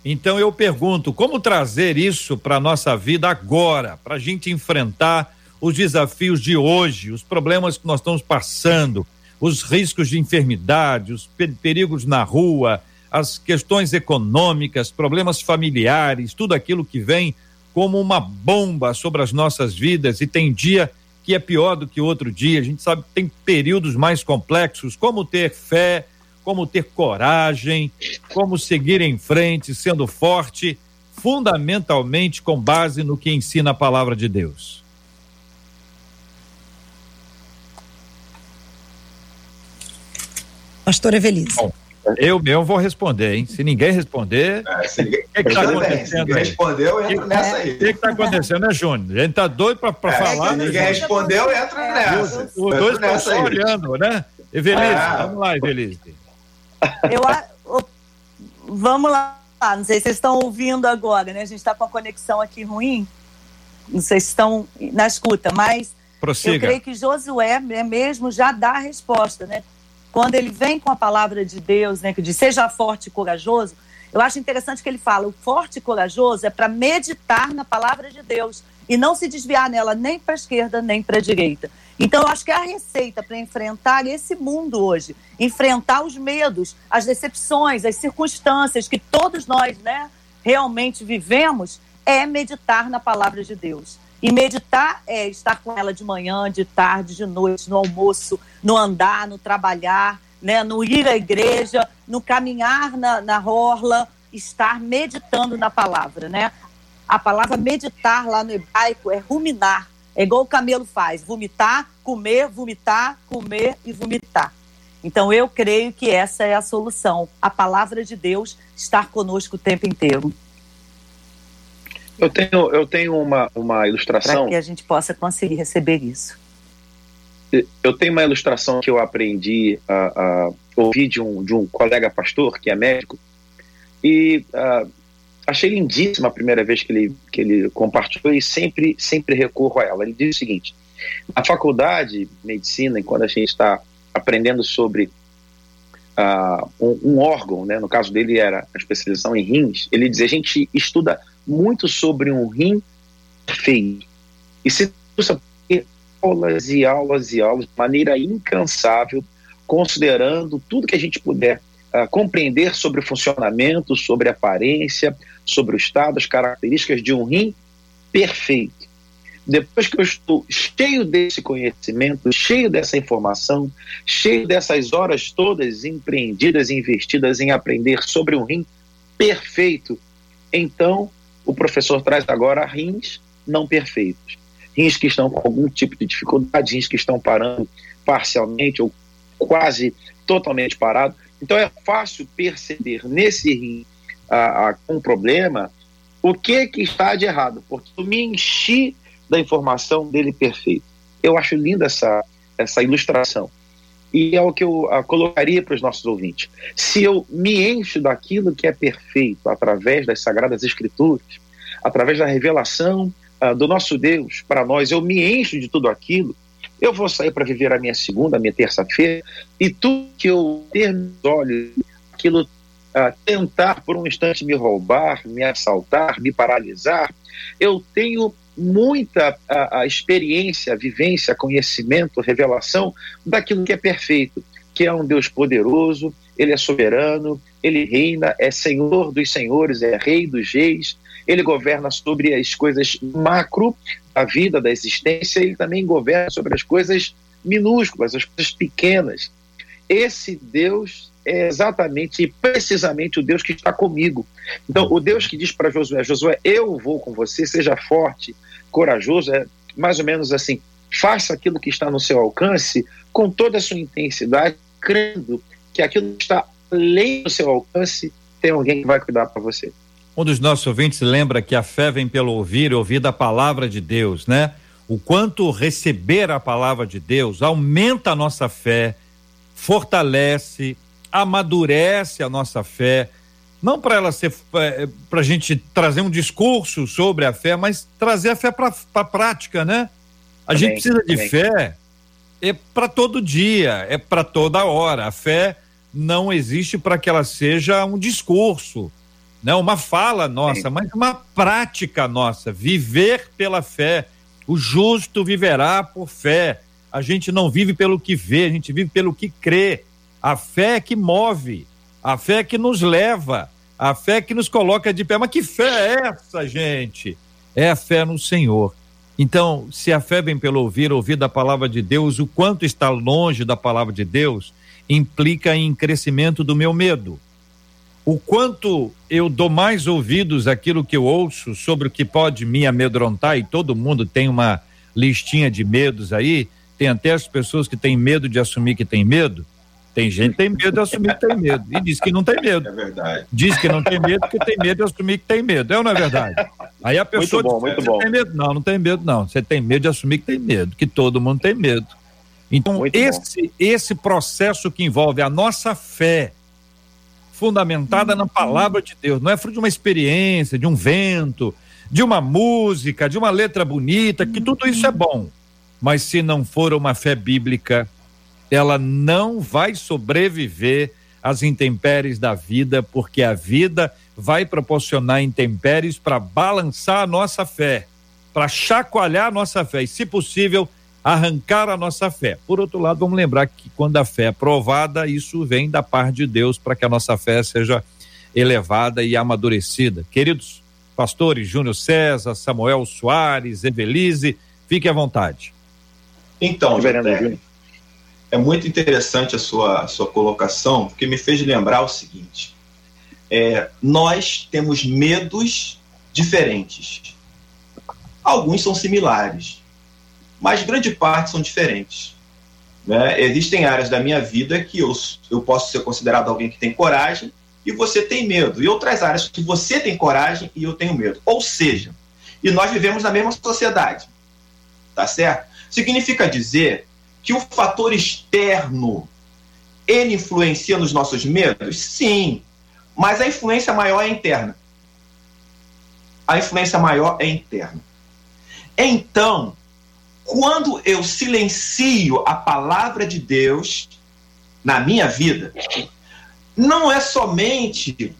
Então eu pergunto, como trazer isso para a nossa vida agora, para a gente enfrentar os desafios de hoje, os problemas que nós estamos passando, os riscos de enfermidade, os perigos na rua, as questões econômicas, problemas familiares, tudo aquilo que vem como uma bomba sobre as nossas vidas e tem dia que é pior do que outro dia. A gente sabe que tem períodos mais complexos, como ter fé, como ter coragem, como seguir em frente, sendo forte, fundamentalmente com base no que ensina a palavra de Deus. Pastor Evelise. Bom, eu mesmo vou responder, hein? Se ninguém responder. É, se ninguém, que que tá acontecendo respondeu, entra nessa aí. O que está acontecendo, né, Júnior? A gente tá doido para é, falar. Se ninguém né, respondeu, entra nessa. Os, os dois estão só olhando, né? Evelise, é. vamos lá, Evelise. Eu, vamos lá. Não sei se vocês estão ouvindo agora, né? A gente está com a conexão aqui ruim. Não sei se estão na escuta, mas Prossiga. Eu creio que Josué é mesmo já dá a resposta, né? Quando ele vem com a palavra de Deus, né, que diz seja forte e corajoso, eu acho interessante que ele fala: o forte e corajoso é para meditar na palavra de Deus e não se desviar nela nem para a esquerda nem para a direita. Então, eu acho que a receita para enfrentar esse mundo hoje, enfrentar os medos, as decepções, as circunstâncias que todos nós, né, realmente vivemos, é meditar na palavra de Deus. E meditar é estar com ela de manhã, de tarde, de noite, no almoço, no andar, no trabalhar, né, no ir à igreja, no caminhar na, na orla, estar meditando na palavra, né? A palavra meditar lá no hebraico é ruminar, é igual o camelo faz, vomitar, comer, vomitar, comer e vomitar. Então eu creio que essa é a solução, a palavra de Deus estar conosco o tempo inteiro. Eu tenho, eu tenho uma, uma ilustração. Para que a gente possa conseguir receber isso. Eu tenho uma ilustração que eu aprendi a, a ouvir de um, de um colega pastor, que é médico, e uh, achei lindíssima a primeira vez que ele, que ele compartilhou e sempre, sempre recorro a ela. Ele diz o seguinte: na faculdade de medicina, quando a gente está aprendendo sobre uh, um, um, órgão, né, no caso dele era a especialização em rins, ele dizia: a gente estuda muito sobre um rim feio. E se aulas e aulas e aulas de maneira incansável, considerando tudo que a gente puder uh, compreender sobre o funcionamento, sobre a aparência, sobre o estado, as características de um rim perfeito. Depois que eu estou cheio desse conhecimento, cheio dessa informação, cheio dessas horas todas empreendidas e investidas em aprender sobre um rim perfeito, então o professor traz agora rins não perfeitos. Rins que estão com algum tipo de dificuldade, rins que estão parando parcialmente ou quase totalmente parado. Então é fácil perceber nesse rim a, com problema o que que está de errado, porque eu me enchi da informação dele perfeito. Eu acho linda essa, essa ilustração. E é o que eu a, colocaria para os nossos ouvintes. Se eu me encho daquilo que é perfeito através das Sagradas Escrituras, através da revelação uh, do nosso Deus para nós, eu me encho de tudo aquilo, eu vou sair para viver a minha segunda, a minha terça-feira, e tudo que eu ter nos olhos, aquilo uh, tentar por um instante me roubar, me assaltar, me paralisar, eu tenho muita a, a experiência, vivência, conhecimento, revelação daquilo que é perfeito, que é um Deus poderoso, ele é soberano, ele reina, é Senhor dos senhores, é Rei dos reis, ele governa sobre as coisas macro da vida, da existência, ele também governa sobre as coisas minúsculas, as coisas pequenas. Esse Deus é exatamente e precisamente o Deus que está comigo. Então, o Deus que diz para Josué: Josué, eu vou com você, seja forte, corajoso, é mais ou menos assim: faça aquilo que está no seu alcance com toda a sua intensidade, crendo que aquilo que está além do seu alcance tem alguém que vai cuidar para você. Um dos nossos ouvintes lembra que a fé vem pelo ouvir ouvir da palavra de Deus, né? O quanto receber a palavra de Deus aumenta a nossa fé, fortalece, amadurece a nossa fé, não para ela ser é, para a gente trazer um discurso sobre a fé, mas trazer a fé para a prática, né? A gente precisa de fé é para todo dia, é para toda hora. A fé não existe para que ela seja um discurso, não uma fala nossa, mas uma prática nossa. Viver pela fé. O justo viverá por fé. A gente não vive pelo que vê, a gente vive pelo que crê. A fé é que move, a fé é que nos leva, a fé é que nos coloca de pé. Mas que fé é essa, gente? É a fé no Senhor. Então, se a fé vem pelo ouvir, ouvir da palavra de Deus, o quanto está longe da palavra de Deus implica em crescimento do meu medo. O quanto eu dou mais ouvidos àquilo que eu ouço sobre o que pode me amedrontar, e todo mundo tem uma listinha de medos aí, tem até as pessoas que têm medo de assumir que tem medo, tem gente que tem medo de assumir que tem medo. E diz que não tem medo. É verdade. Diz que não tem medo porque tem medo de assumir que tem medo. É ou não é verdade? Aí a pessoa muito bom, diz, muito bom. tem medo. Não, não tem medo, não. Você tem medo de assumir que tem medo, que todo mundo tem medo. Então, esse, esse processo que envolve a nossa fé, fundamentada na palavra de Deus, não é fruto de uma experiência, de um vento, de uma música, de uma letra bonita, que tudo isso é bom. mas se não for uma fé bíblica, ela não vai sobreviver às intempéries da vida, porque a vida vai proporcionar intempéries para balançar a nossa fé, para chacoalhar a nossa fé e, se possível, arrancar a nossa fé. Por outro lado, vamos lembrar que quando a fé é provada, isso vem da parte de Deus para que a nossa fé seja elevada e amadurecida. Queridos pastores Júnior César, Samuel Soares, Evelise, fique à vontade. Então, José, é muito interessante a sua, a sua colocação, porque me fez lembrar o seguinte: é, nós temos medos diferentes. Alguns são similares, mas grande parte são diferentes. Né? Existem áreas da minha vida que eu, eu posso ser considerado alguém que tem coragem e você tem medo, e outras áreas que você tem coragem e eu tenho medo. Ou seja, e nós vivemos na mesma sociedade, tá certo? Significa dizer que o fator externo ele influencia nos nossos medos? Sim, mas a influência maior é interna. A influência maior é interna. Então, quando eu silencio a palavra de Deus na minha vida, não é somente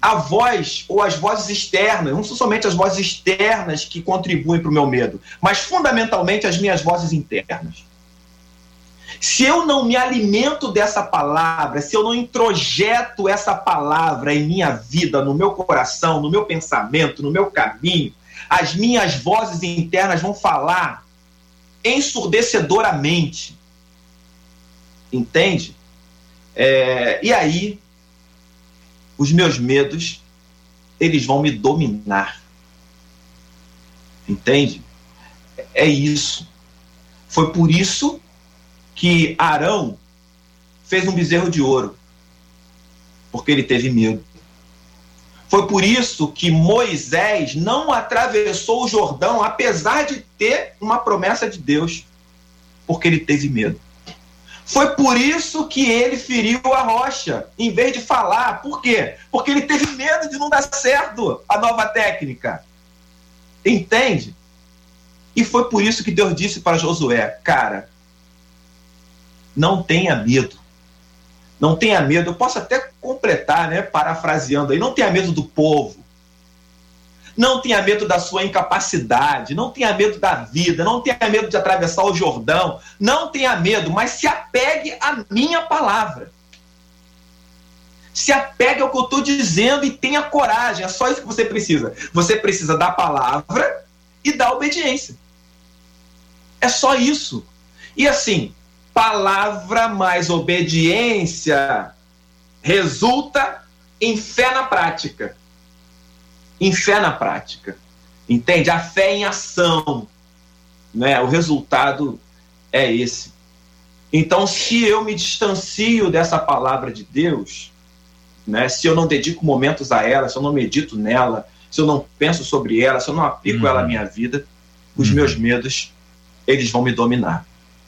a voz ou as vozes externas, não são somente as vozes externas que contribuem para o meu medo, mas fundamentalmente as minhas vozes internas. Se eu não me alimento dessa palavra, se eu não introjeto essa palavra em minha vida, no meu coração, no meu pensamento, no meu caminho, as minhas vozes internas vão falar ensurdecedoramente. Entende? É, e aí, os meus medos, eles vão me dominar. Entende? É isso. Foi por isso que Arão fez um bezerro de ouro, porque ele teve medo. Foi por isso que Moisés não atravessou o Jordão, apesar de ter uma promessa de Deus, porque ele teve medo. Foi por isso que ele feriu a rocha, em vez de falar. Por quê? Porque ele teve medo de não dar certo a nova técnica. Entende? E foi por isso que Deus disse para Josué: Cara, não tenha medo. Não tenha medo. Eu posso até completar, né, parafraseando aí: não tenha medo do povo. Não tenha medo da sua incapacidade, não tenha medo da vida, não tenha medo de atravessar o Jordão, não tenha medo, mas se apegue à minha palavra. Se apegue ao que eu estou dizendo e tenha coragem, é só isso que você precisa. Você precisa da palavra e da obediência. É só isso. E assim, palavra mais obediência resulta em fé na prática em fé na prática. Entende? A fé em ação. Né? O resultado é esse. Então, se eu me distancio dessa palavra de Deus, né? se eu não dedico momentos a ela, se eu não medito nela, se eu não penso sobre ela, se eu não aplico uhum. ela à minha vida, os uhum. meus medos, eles vão me dominar.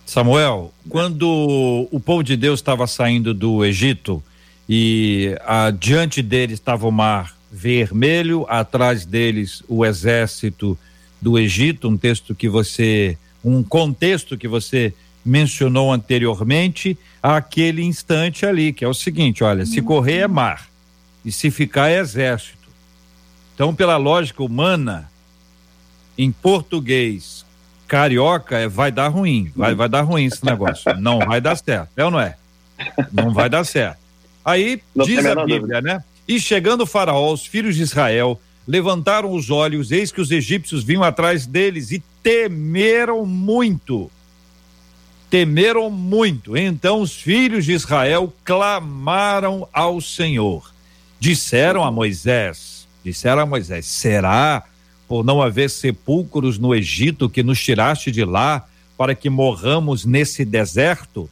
Samuel, quando o povo de Deus estava saindo do Egito e adiante deles estava o mar vermelho, atrás deles o exército do Egito, um texto que você, um contexto que você mencionou anteriormente, aquele instante ali, que é o seguinte, olha, se correr é mar e se ficar é exército. Então, pela lógica humana, em português, carioca é vai dar ruim, vai, vai dar ruim esse negócio. Não vai dar certo, é ou não é? Não vai dar certo. Aí não diz a Bíblia, dúvida. né? E chegando o Faraó, os filhos de Israel levantaram os olhos, eis que os egípcios vinham atrás deles e temeram muito. Temeram muito. Então os filhos de Israel clamaram ao Senhor. Disseram a Moisés: Disseram a Moisés: Será por não haver sepulcros no Egito que nos tiraste de lá para que morramos nesse deserto?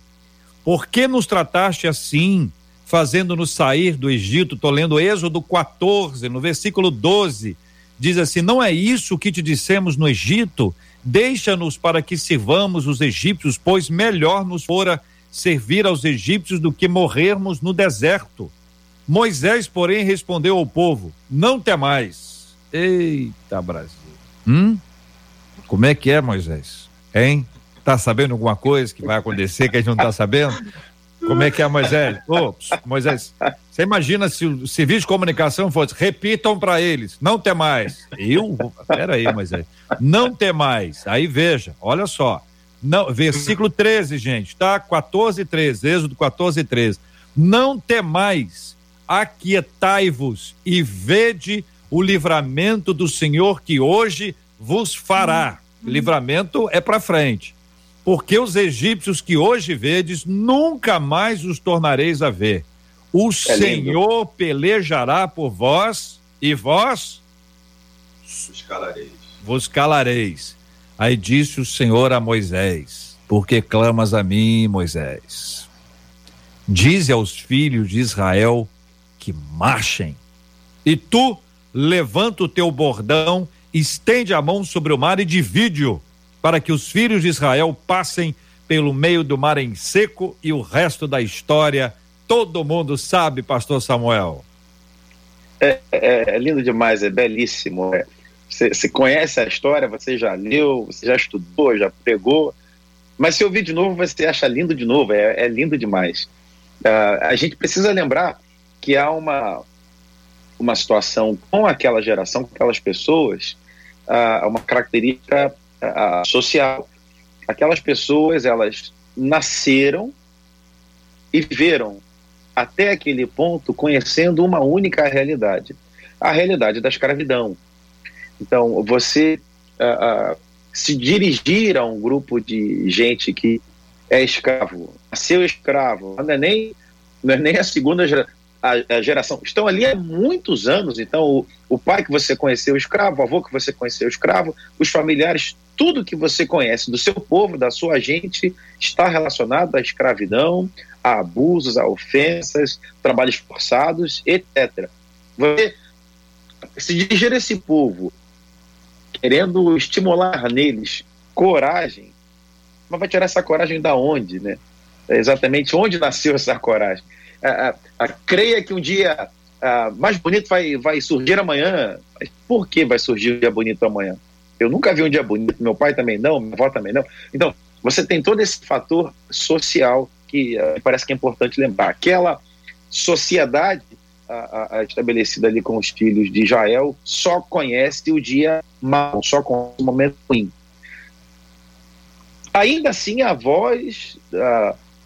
Por que nos trataste assim? fazendo-nos sair do Egito. Estou lendo Êxodo 14, no versículo 12. Diz assim: Não é isso que te dissemos no Egito? Deixa-nos para que sirvamos os egípcios, pois melhor nos fora servir aos egípcios do que morrermos no deserto. Moisés, porém, respondeu ao povo: Não temais. Eita, Brasil. Hum? Como é que é, Moisés? Hein? Tá sabendo alguma coisa que vai acontecer que a gente não tá sabendo? Como é que é, Moisés? Ô, Moisés, você imagina se o serviço de comunicação fosse, repitam para eles, não tem mais. Eu? Pera aí, Moisés. Não tem mais. Aí veja, olha só. Não, versículo 13, gente, tá? 14 e 13, Êxodo 14 e 13. Não temais, aquietai-vos e vede o livramento do Senhor que hoje vos fará. Livramento é para frente porque os egípcios que hoje vedes, nunca mais os tornareis a ver. O é Senhor lindo. pelejará por vós e vós vos calareis. Vos calareis. Aí disse o Senhor a Moisés: Porque clamas a mim, Moisés? Dize aos filhos de Israel que marchem. E tu levanta o teu bordão, estende a mão sobre o mar e divide-o para que os filhos de Israel passem pelo meio do mar em seco e o resto da história todo mundo sabe, pastor Samuel. É, é, é lindo demais, é belíssimo. É. Você, conhece a história, você já leu, você já estudou, já pegou, mas se ouvir de novo, você acha lindo de novo, é, é lindo demais. Uh, a gente precisa lembrar que há uma, uma situação com aquela geração, com aquelas pessoas, uh, uma característica a, social. Aquelas pessoas, elas nasceram e viveram até aquele ponto conhecendo uma única realidade, a realidade da escravidão. Então, você uh, uh, se dirigir a um grupo de gente que é escravo, nasceu escravo, não é nem, não é nem a segunda geração, a, a, geração. Estão ali há muitos anos, então o, o pai que você conheceu escravo, o avô que você conheceu escravo, os familiares tudo que você conhece do seu povo, da sua gente, está relacionado à escravidão, a abusos, a ofensas, trabalhos forçados, etc. Você se dirigir a esse povo querendo estimular neles coragem, mas vai tirar essa coragem da onde, né? É exatamente onde nasceu essa coragem. A, a, a, creia que um dia mais bonito vai, vai surgir amanhã. Mas por que vai surgir um dia bonito amanhã? Eu nunca vi um dia bonito, meu pai também não, minha avó também não. Então, você tem todo esse fator social que uh, parece que é importante lembrar. Aquela sociedade uh, estabelecida ali com os filhos de Israel só conhece o dia mau, só conhece o momento ruim. Ainda assim, a voz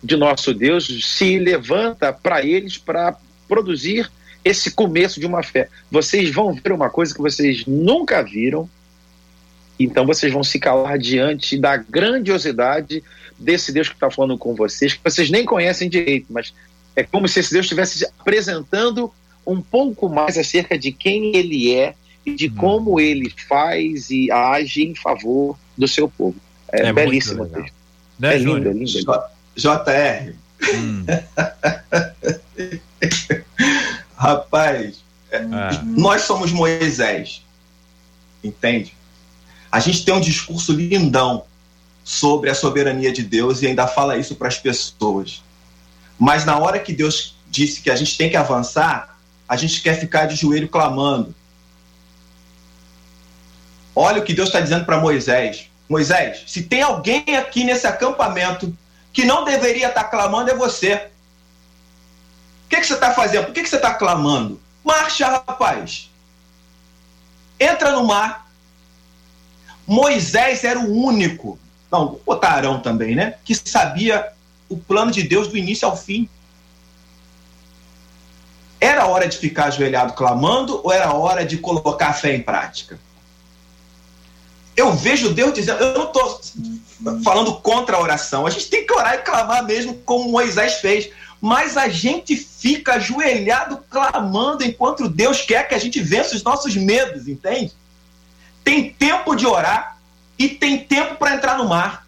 de nosso Deus se levanta para eles para produzir esse começo de uma fé. Vocês vão ver uma coisa que vocês nunca viram, então vocês vão se calar diante da grandiosidade desse Deus que está falando com vocês, que vocês nem conhecem direito, mas é como se esse Deus estivesse apresentando um pouco mais acerca de quem ele é e de hum. como ele faz e age em favor do seu povo. É, é belíssimo. Né, é lindo, é lindo. JR. Hum. Rapaz, é. nós somos Moisés. Entende? A gente tem um discurso lindão sobre a soberania de Deus e ainda fala isso para as pessoas. Mas na hora que Deus disse que a gente tem que avançar, a gente quer ficar de joelho clamando. Olha o que Deus está dizendo para Moisés. Moisés, se tem alguém aqui nesse acampamento que não deveria estar clamando, é você. O que, que você está fazendo? Por que, que você está clamando? Marcha, rapaz. Entra no mar, Moisés era o único, não, vou botar Arão também, né? Que sabia o plano de Deus do início ao fim. Era hora de ficar ajoelhado clamando ou era hora de colocar a fé em prática? Eu vejo Deus dizendo, eu não estou falando contra a oração, a gente tem que orar e clamar mesmo como Moisés fez, mas a gente fica ajoelhado clamando enquanto Deus quer que a gente vença os nossos medos, entende? tem tempo de orar e tem tempo para entrar no mar.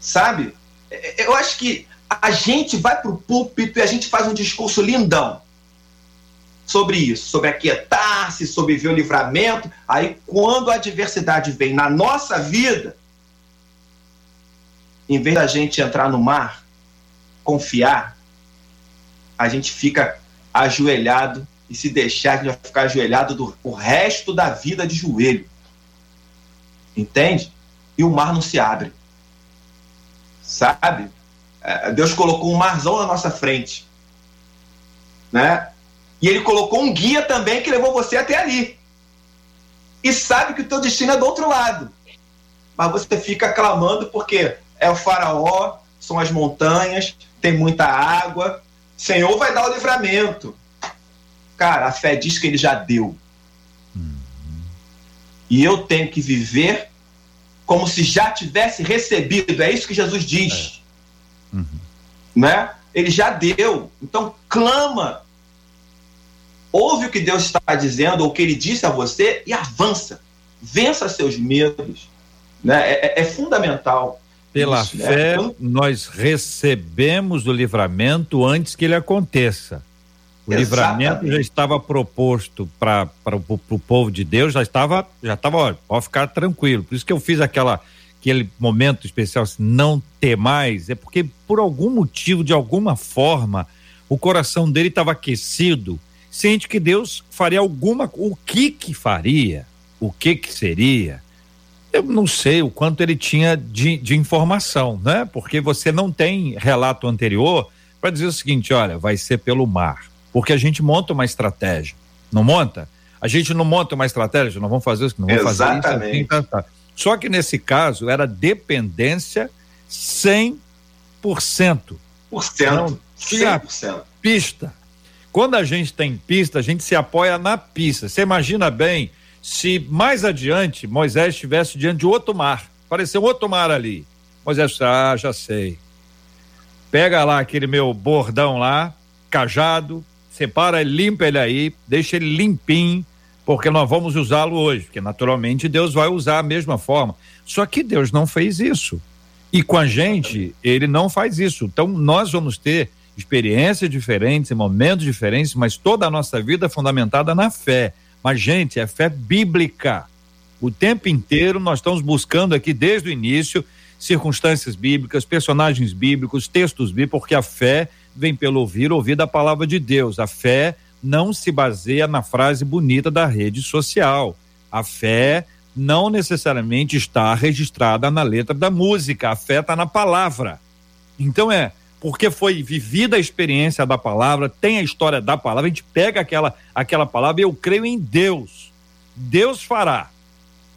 Sabe? É, é, eu acho que a gente vai para o púlpito e a gente faz um discurso lindão sobre isso, sobre aquietar-se, sobre ver o livramento. Aí, quando a adversidade vem na nossa vida, em vez da gente entrar no mar, confiar, a gente fica ajoelhado e se deixar, a gente vai ficar ajoelhado do, o resto da vida de joelho. Entende? e o mar não se abre. Sabe? É, Deus colocou um marzão na nossa frente. Né? E ele colocou um guia também que levou você até ali. E sabe que o teu destino é do outro lado. Mas você fica clamando porque é o faraó, são as montanhas, tem muita água. Senhor vai dar o livramento. Cara, a fé diz que ele já deu. E eu tenho que viver como se já tivesse recebido. É isso que Jesus diz. É. Uhum. Né? Ele já deu. Então clama. Ouve o que Deus está dizendo, ou o que ele disse a você, e avança. Vença seus medos. Né? É, é, é fundamental. Pela isso, né? fé, né? nós recebemos o livramento antes que ele aconteça. O Exatamente. livramento já estava proposto para o povo de Deus, já estava, já estava, olha, pode ficar tranquilo. Por isso que eu fiz aquela, aquele momento especial, assim, não ter mais, é porque por algum motivo, de alguma forma, o coração dele estava aquecido, sente que Deus faria alguma, o que que faria, o que que seria, eu não sei o quanto ele tinha de, de informação, né? Porque você não tem relato anterior para dizer o seguinte, olha, vai ser pelo mar porque a gente monta uma estratégia, não monta? A gente não monta uma estratégia, não vamos fazer isso, não vamos Exatamente. fazer isso. Assim, tá, tá. Só que nesse caso era dependência 100%. Por cento. Não tinha 100%. pista. Quando a gente tem pista, a gente se apoia na pista. Você imagina bem se mais adiante Moisés estivesse diante de outro mar, apareceu outro mar ali. Moisés, ah, já sei. Pega lá aquele meu bordão lá, cajado, separa, limpa ele aí, deixa ele limpinho, porque nós vamos usá-lo hoje, porque naturalmente Deus vai usar a mesma forma. Só que Deus não fez isso. E com a gente, ele não faz isso. Então nós vamos ter experiências diferentes, momentos diferentes, mas toda a nossa vida é fundamentada na fé. Mas, gente, é fé bíblica. O tempo inteiro nós estamos buscando aqui desde o início circunstâncias bíblicas, personagens bíblicos, textos bíblicos, porque a fé vem pelo ouvir, ouvir da palavra de Deus. A fé não se baseia na frase bonita da rede social. A fé não necessariamente está registrada na letra da música, a fé está na palavra. Então é, porque foi vivida a experiência da palavra, tem a história da palavra, a gente pega aquela, aquela palavra e eu creio em Deus. Deus fará.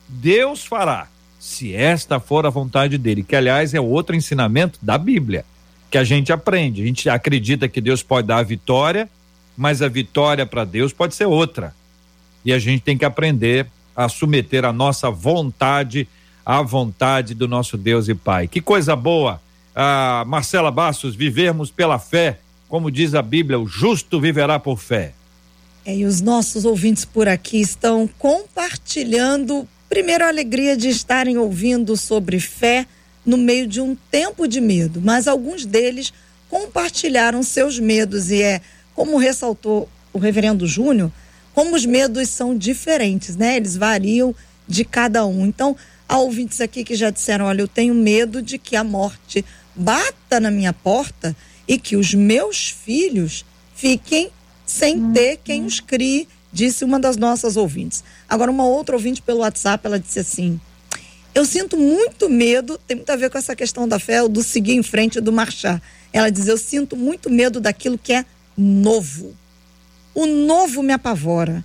Deus fará, se esta for a vontade dele, que aliás é outro ensinamento da Bíblia que a gente aprende. A gente acredita que Deus pode dar a vitória, mas a vitória para Deus pode ser outra. E a gente tem que aprender a submeter a nossa vontade à vontade do nosso Deus e Pai. Que coisa boa, ah, Marcela Bastos, vivermos pela fé, como diz a Bíblia, o justo viverá por fé. É, e os nossos ouvintes por aqui estão compartilhando, primeiro, a alegria de estarem ouvindo sobre fé no meio de um tempo de medo, mas alguns deles compartilharam seus medos e é como ressaltou o reverendo Júnior, como os medos são diferentes, né? Eles variam de cada um. Então, há ouvintes aqui que já disseram: olha, eu tenho medo de que a morte bata na minha porta e que os meus filhos fiquem sem ter quem os crie, disse uma das nossas ouvintes. Agora, uma outra ouvinte pelo WhatsApp, ela disse assim: eu sinto muito medo, tem muito a ver com essa questão da fé, do seguir em frente, do marchar. Ela diz: Eu sinto muito medo daquilo que é novo. O novo me apavora.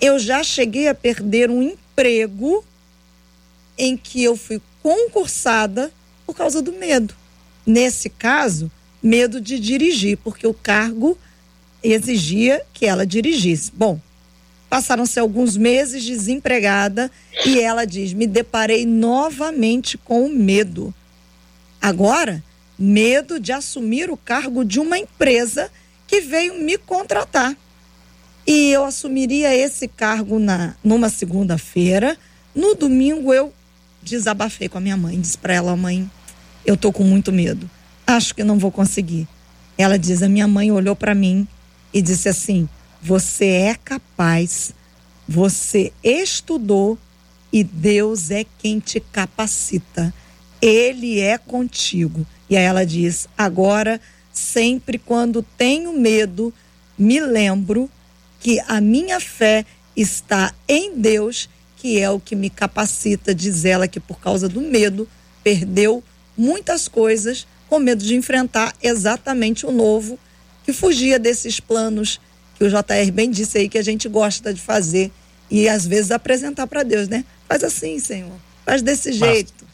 Eu já cheguei a perder um emprego em que eu fui concursada por causa do medo. Nesse caso, medo de dirigir, porque o cargo exigia que ela dirigisse. Bom, Passaram-se alguns meses desempregada e ela diz: Me deparei novamente com o medo. Agora, medo de assumir o cargo de uma empresa que veio me contratar. E eu assumiria esse cargo na numa segunda-feira. No domingo eu desabafei com a minha mãe, disse para ela: "Mãe, eu tô com muito medo. Acho que não vou conseguir". Ela diz: "A minha mãe olhou para mim e disse assim: você é capaz, você estudou e Deus é quem te capacita. Ele é contigo. E aí ela diz: agora, sempre quando tenho medo, me lembro que a minha fé está em Deus, que é o que me capacita, diz ela que por causa do medo perdeu muitas coisas com medo de enfrentar exatamente o novo que fugia desses planos que o JR bem disse aí que a gente gosta de fazer e às vezes apresentar para Deus, né? Faz assim, Senhor. Faz desse jeito.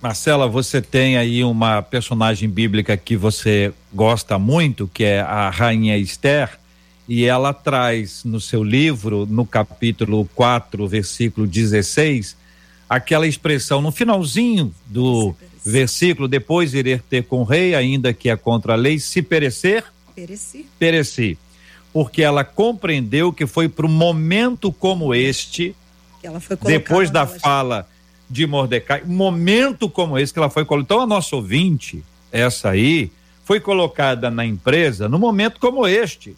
Marcela, você tem aí uma personagem bíblica que você gosta muito, que é a rainha Esther, e ela traz no seu livro, no capítulo 4, versículo 16, aquela expressão no finalzinho do versículo, depois irei ter com o rei, ainda que é contra a lei, se perecer, pereci. pereci. Porque ela compreendeu que foi para um momento como este, depois da fala de Mordecai, momento como esse que ela foi colocada. Então, a nossa ouvinte, essa aí, foi colocada na empresa no momento como este.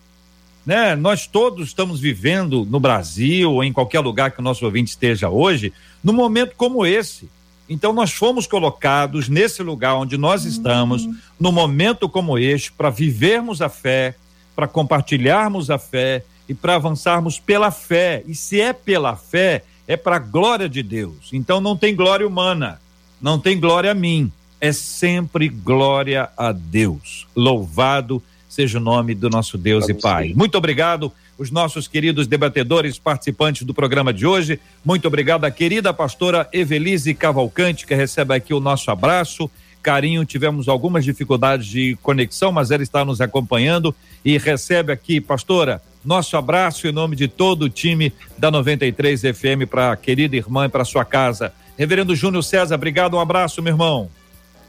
Né? Nós todos estamos vivendo no Brasil ou em qualquer lugar que o nosso ouvinte esteja hoje, num momento como esse. Então nós fomos colocados nesse lugar onde nós uhum. estamos, num momento como este, para vivermos a fé, para compartilharmos a fé e para avançarmos pela fé. E se é pela fé, é para a glória de Deus. Então não tem glória humana, não tem glória a mim, é sempre glória a Deus. Louvado seja o nome do nosso Deus e Pai. Muito obrigado os nossos queridos debatedores participantes do programa de hoje. Muito obrigado à querida pastora Evelise Cavalcante, que recebe aqui o nosso abraço. Carinho, tivemos algumas dificuldades de conexão, mas ela está nos acompanhando e recebe aqui, pastora, nosso abraço em nome de todo o time da 93 FM para a querida irmã e para sua casa. Reverendo Júnior César, obrigado, um abraço, meu irmão.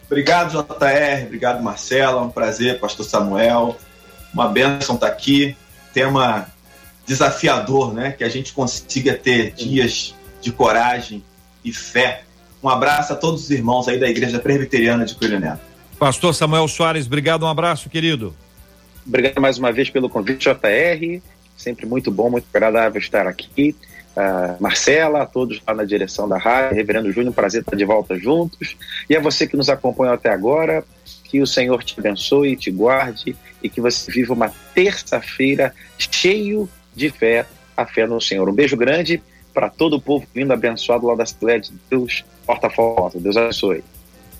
Obrigado, JR, obrigado, Marcela, um prazer, pastor Samuel, uma bênção estar aqui, tema desafiador, né? Que a gente consiga ter dias de coragem e fé. Um abraço a todos os irmãos aí da Igreja Presbiteriana de Coelho Neto. Pastor Samuel Soares, obrigado, um abraço, querido. Obrigado mais uma vez pelo convite, JR. Sempre muito bom, muito agradável estar aqui. Uh, Marcela, a todos lá na direção da rádio, Reverendo Júnior, um prazer estar de volta juntos. E a você que nos acompanhou até agora, que o Senhor te abençoe, te guarde e que você viva uma terça-feira cheio de fé, a fé no Senhor. Um beijo grande para todo o povo lindo, abençoado lá da Assembleia de Deus, Porta Forte. Deus abençoe.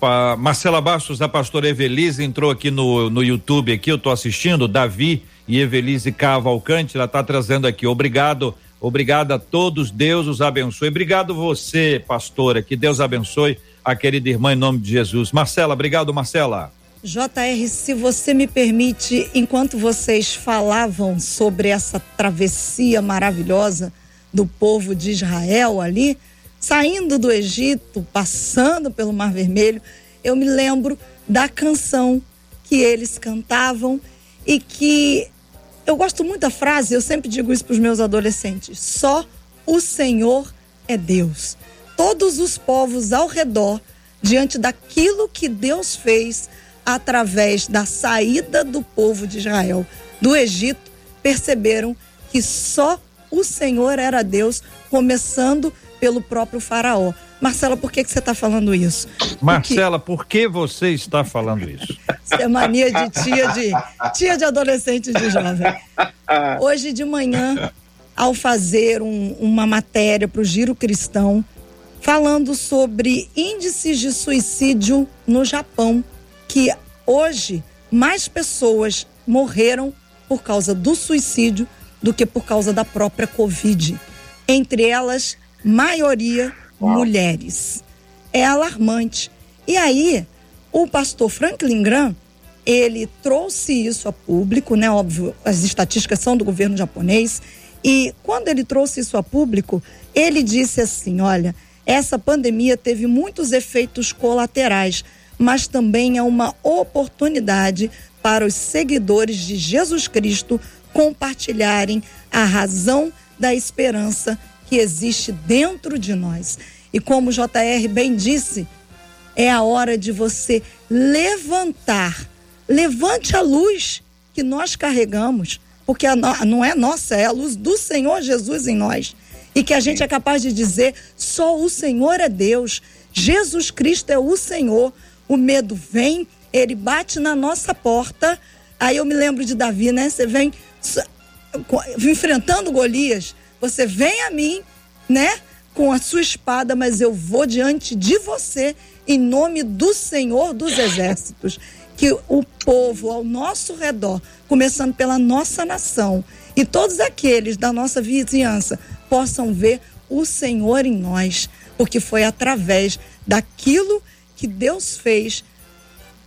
A Marcela Bastos, a pastora Evelise, entrou aqui no, no YouTube, aqui eu estou assistindo, Davi e Evelise Cavalcante, ela está trazendo aqui, obrigado, obrigado a todos, Deus os abençoe, obrigado você, pastora, que Deus abençoe a querida irmã em nome de Jesus. Marcela, obrigado, Marcela. JR, se você me permite, enquanto vocês falavam sobre essa travessia maravilhosa do povo de Israel ali, saindo do Egito, passando pelo Mar Vermelho, eu me lembro da canção que eles cantavam e que eu gosto muito da frase, eu sempre digo isso para os meus adolescentes: só o Senhor é Deus. Todos os povos ao redor, diante daquilo que Deus fez, através da saída do povo de Israel do Egito, perceberam que só o Senhor era Deus, começando pelo próprio Faraó. Marcela, por que, que você está falando isso? Marcela, por que você está falando isso? Isso é mania de tia de tia de adolescente de jovem. Hoje de manhã, ao fazer um, uma matéria para o Giro Cristão, falando sobre índices de suicídio no Japão, que hoje mais pessoas morreram por causa do suicídio do que por causa da própria Covid. Entre elas, maioria mulheres. É alarmante. E aí, o pastor Franklin Graham, ele trouxe isso a público, né? Óbvio, as estatísticas são do governo japonês. E quando ele trouxe isso a público, ele disse assim: olha, essa pandemia teve muitos efeitos colaterais, mas também é uma oportunidade para os seguidores de Jesus Cristo compartilharem a razão da esperança que existe dentro de nós. E como o JR bem disse, é a hora de você levantar. Levante a luz que nós carregamos, porque no, não é nossa, é a luz do Senhor Jesus em nós. E que a gente é capaz de dizer: só o Senhor é Deus, Jesus Cristo é o Senhor o medo vem, ele bate na nossa porta. Aí eu me lembro de Davi, né? Você vem enfrentando Golias, você vem a mim, né? com a sua espada, mas eu vou diante de você em nome do Senhor dos Exércitos. Que o povo ao nosso redor, começando pela nossa nação, e todos aqueles da nossa vizinhança possam ver o Senhor em nós, porque foi através daquilo que Deus fez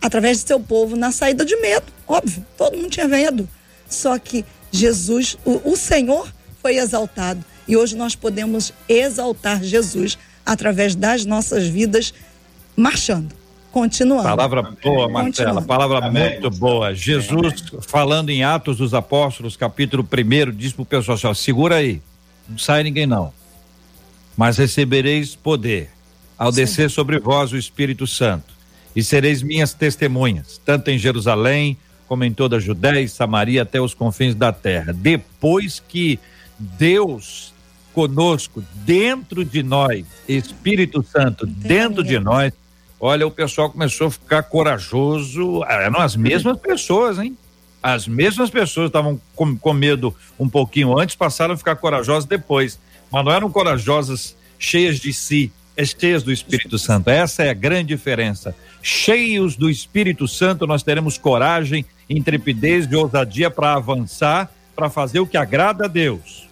através de seu povo na saída de medo. Óbvio, todo mundo tinha medo. Só que Jesus, o, o Senhor, foi exaltado. E hoje nós podemos exaltar Jesus através das nossas vidas, marchando, continuando. Palavra boa, Marcela, palavra Amém. muito boa. Jesus, Amém. falando em Atos dos Apóstolos, capítulo 1, diz para o pessoal assim: segura aí, não sai ninguém não. Mas recebereis poder ao Sim. descer sobre vós o Espírito Santo, e sereis minhas testemunhas, tanto em Jerusalém, como em toda a Judéia e Samaria até os confins da terra. Depois que Deus conosco, dentro de nós, Espírito Santo dentro de nós, olha, o pessoal começou a ficar corajoso, eram as mesmas pessoas, hein? As mesmas pessoas estavam com, com medo um pouquinho antes, passaram a ficar corajosas depois, mas não eram corajosas cheias de si, cheias do Espírito Santo. Essa é a grande diferença. Cheios do Espírito Santo, nós teremos coragem, intrepidez e ousadia para avançar, para fazer o que agrada a Deus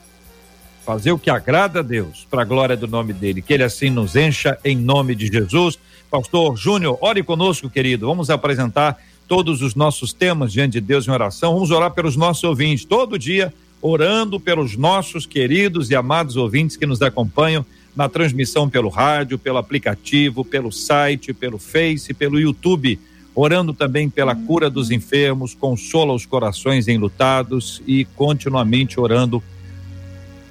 fazer o que agrada a Deus, para a glória do nome dele. Que ele assim nos encha em nome de Jesus. Pastor Júnior, ore conosco, querido. Vamos apresentar todos os nossos temas diante de Deus em oração. Vamos orar pelos nossos ouvintes todo dia, orando pelos nossos queridos e amados ouvintes que nos acompanham na transmissão pelo rádio, pelo aplicativo, pelo site, pelo Face, pelo YouTube. Orando também pela cura dos enfermos, consola os corações enlutados e continuamente orando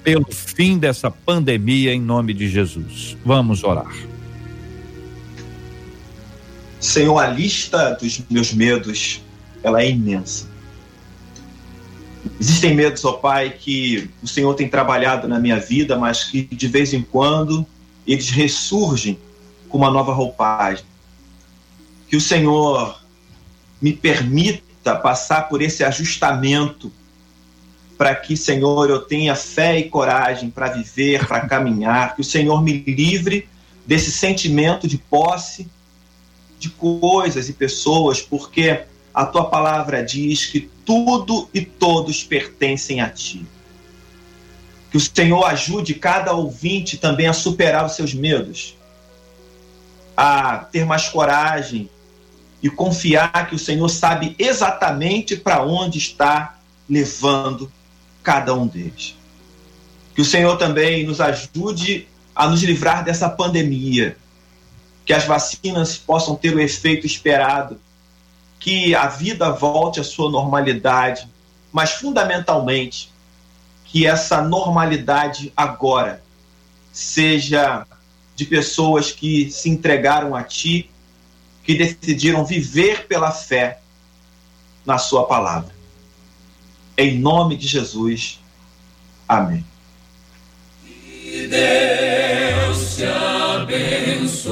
pelo fim dessa pandemia em nome de Jesus. Vamos orar. Senhor, a lista dos meus medos, ela é imensa. Existem medos, ó Pai, que o Senhor tem trabalhado na minha vida, mas que de vez em quando eles ressurgem com uma nova roupagem. Que o Senhor me permita passar por esse ajustamento para que, Senhor, eu tenha fé e coragem para viver, para caminhar, que o Senhor me livre desse sentimento de posse de coisas e pessoas, porque a tua palavra diz que tudo e todos pertencem a ti. Que o Senhor ajude cada ouvinte também a superar os seus medos, a ter mais coragem e confiar que o Senhor sabe exatamente para onde está levando cada um deles. Que o Senhor também nos ajude a nos livrar dessa pandemia, que as vacinas possam ter o efeito esperado, que a vida volte à sua normalidade, mas fundamentalmente que essa normalidade agora seja de pessoas que se entregaram a Ti, que decidiram viver pela fé na Sua palavra. Em nome de Jesus. Amém. Que Deus te abençoe.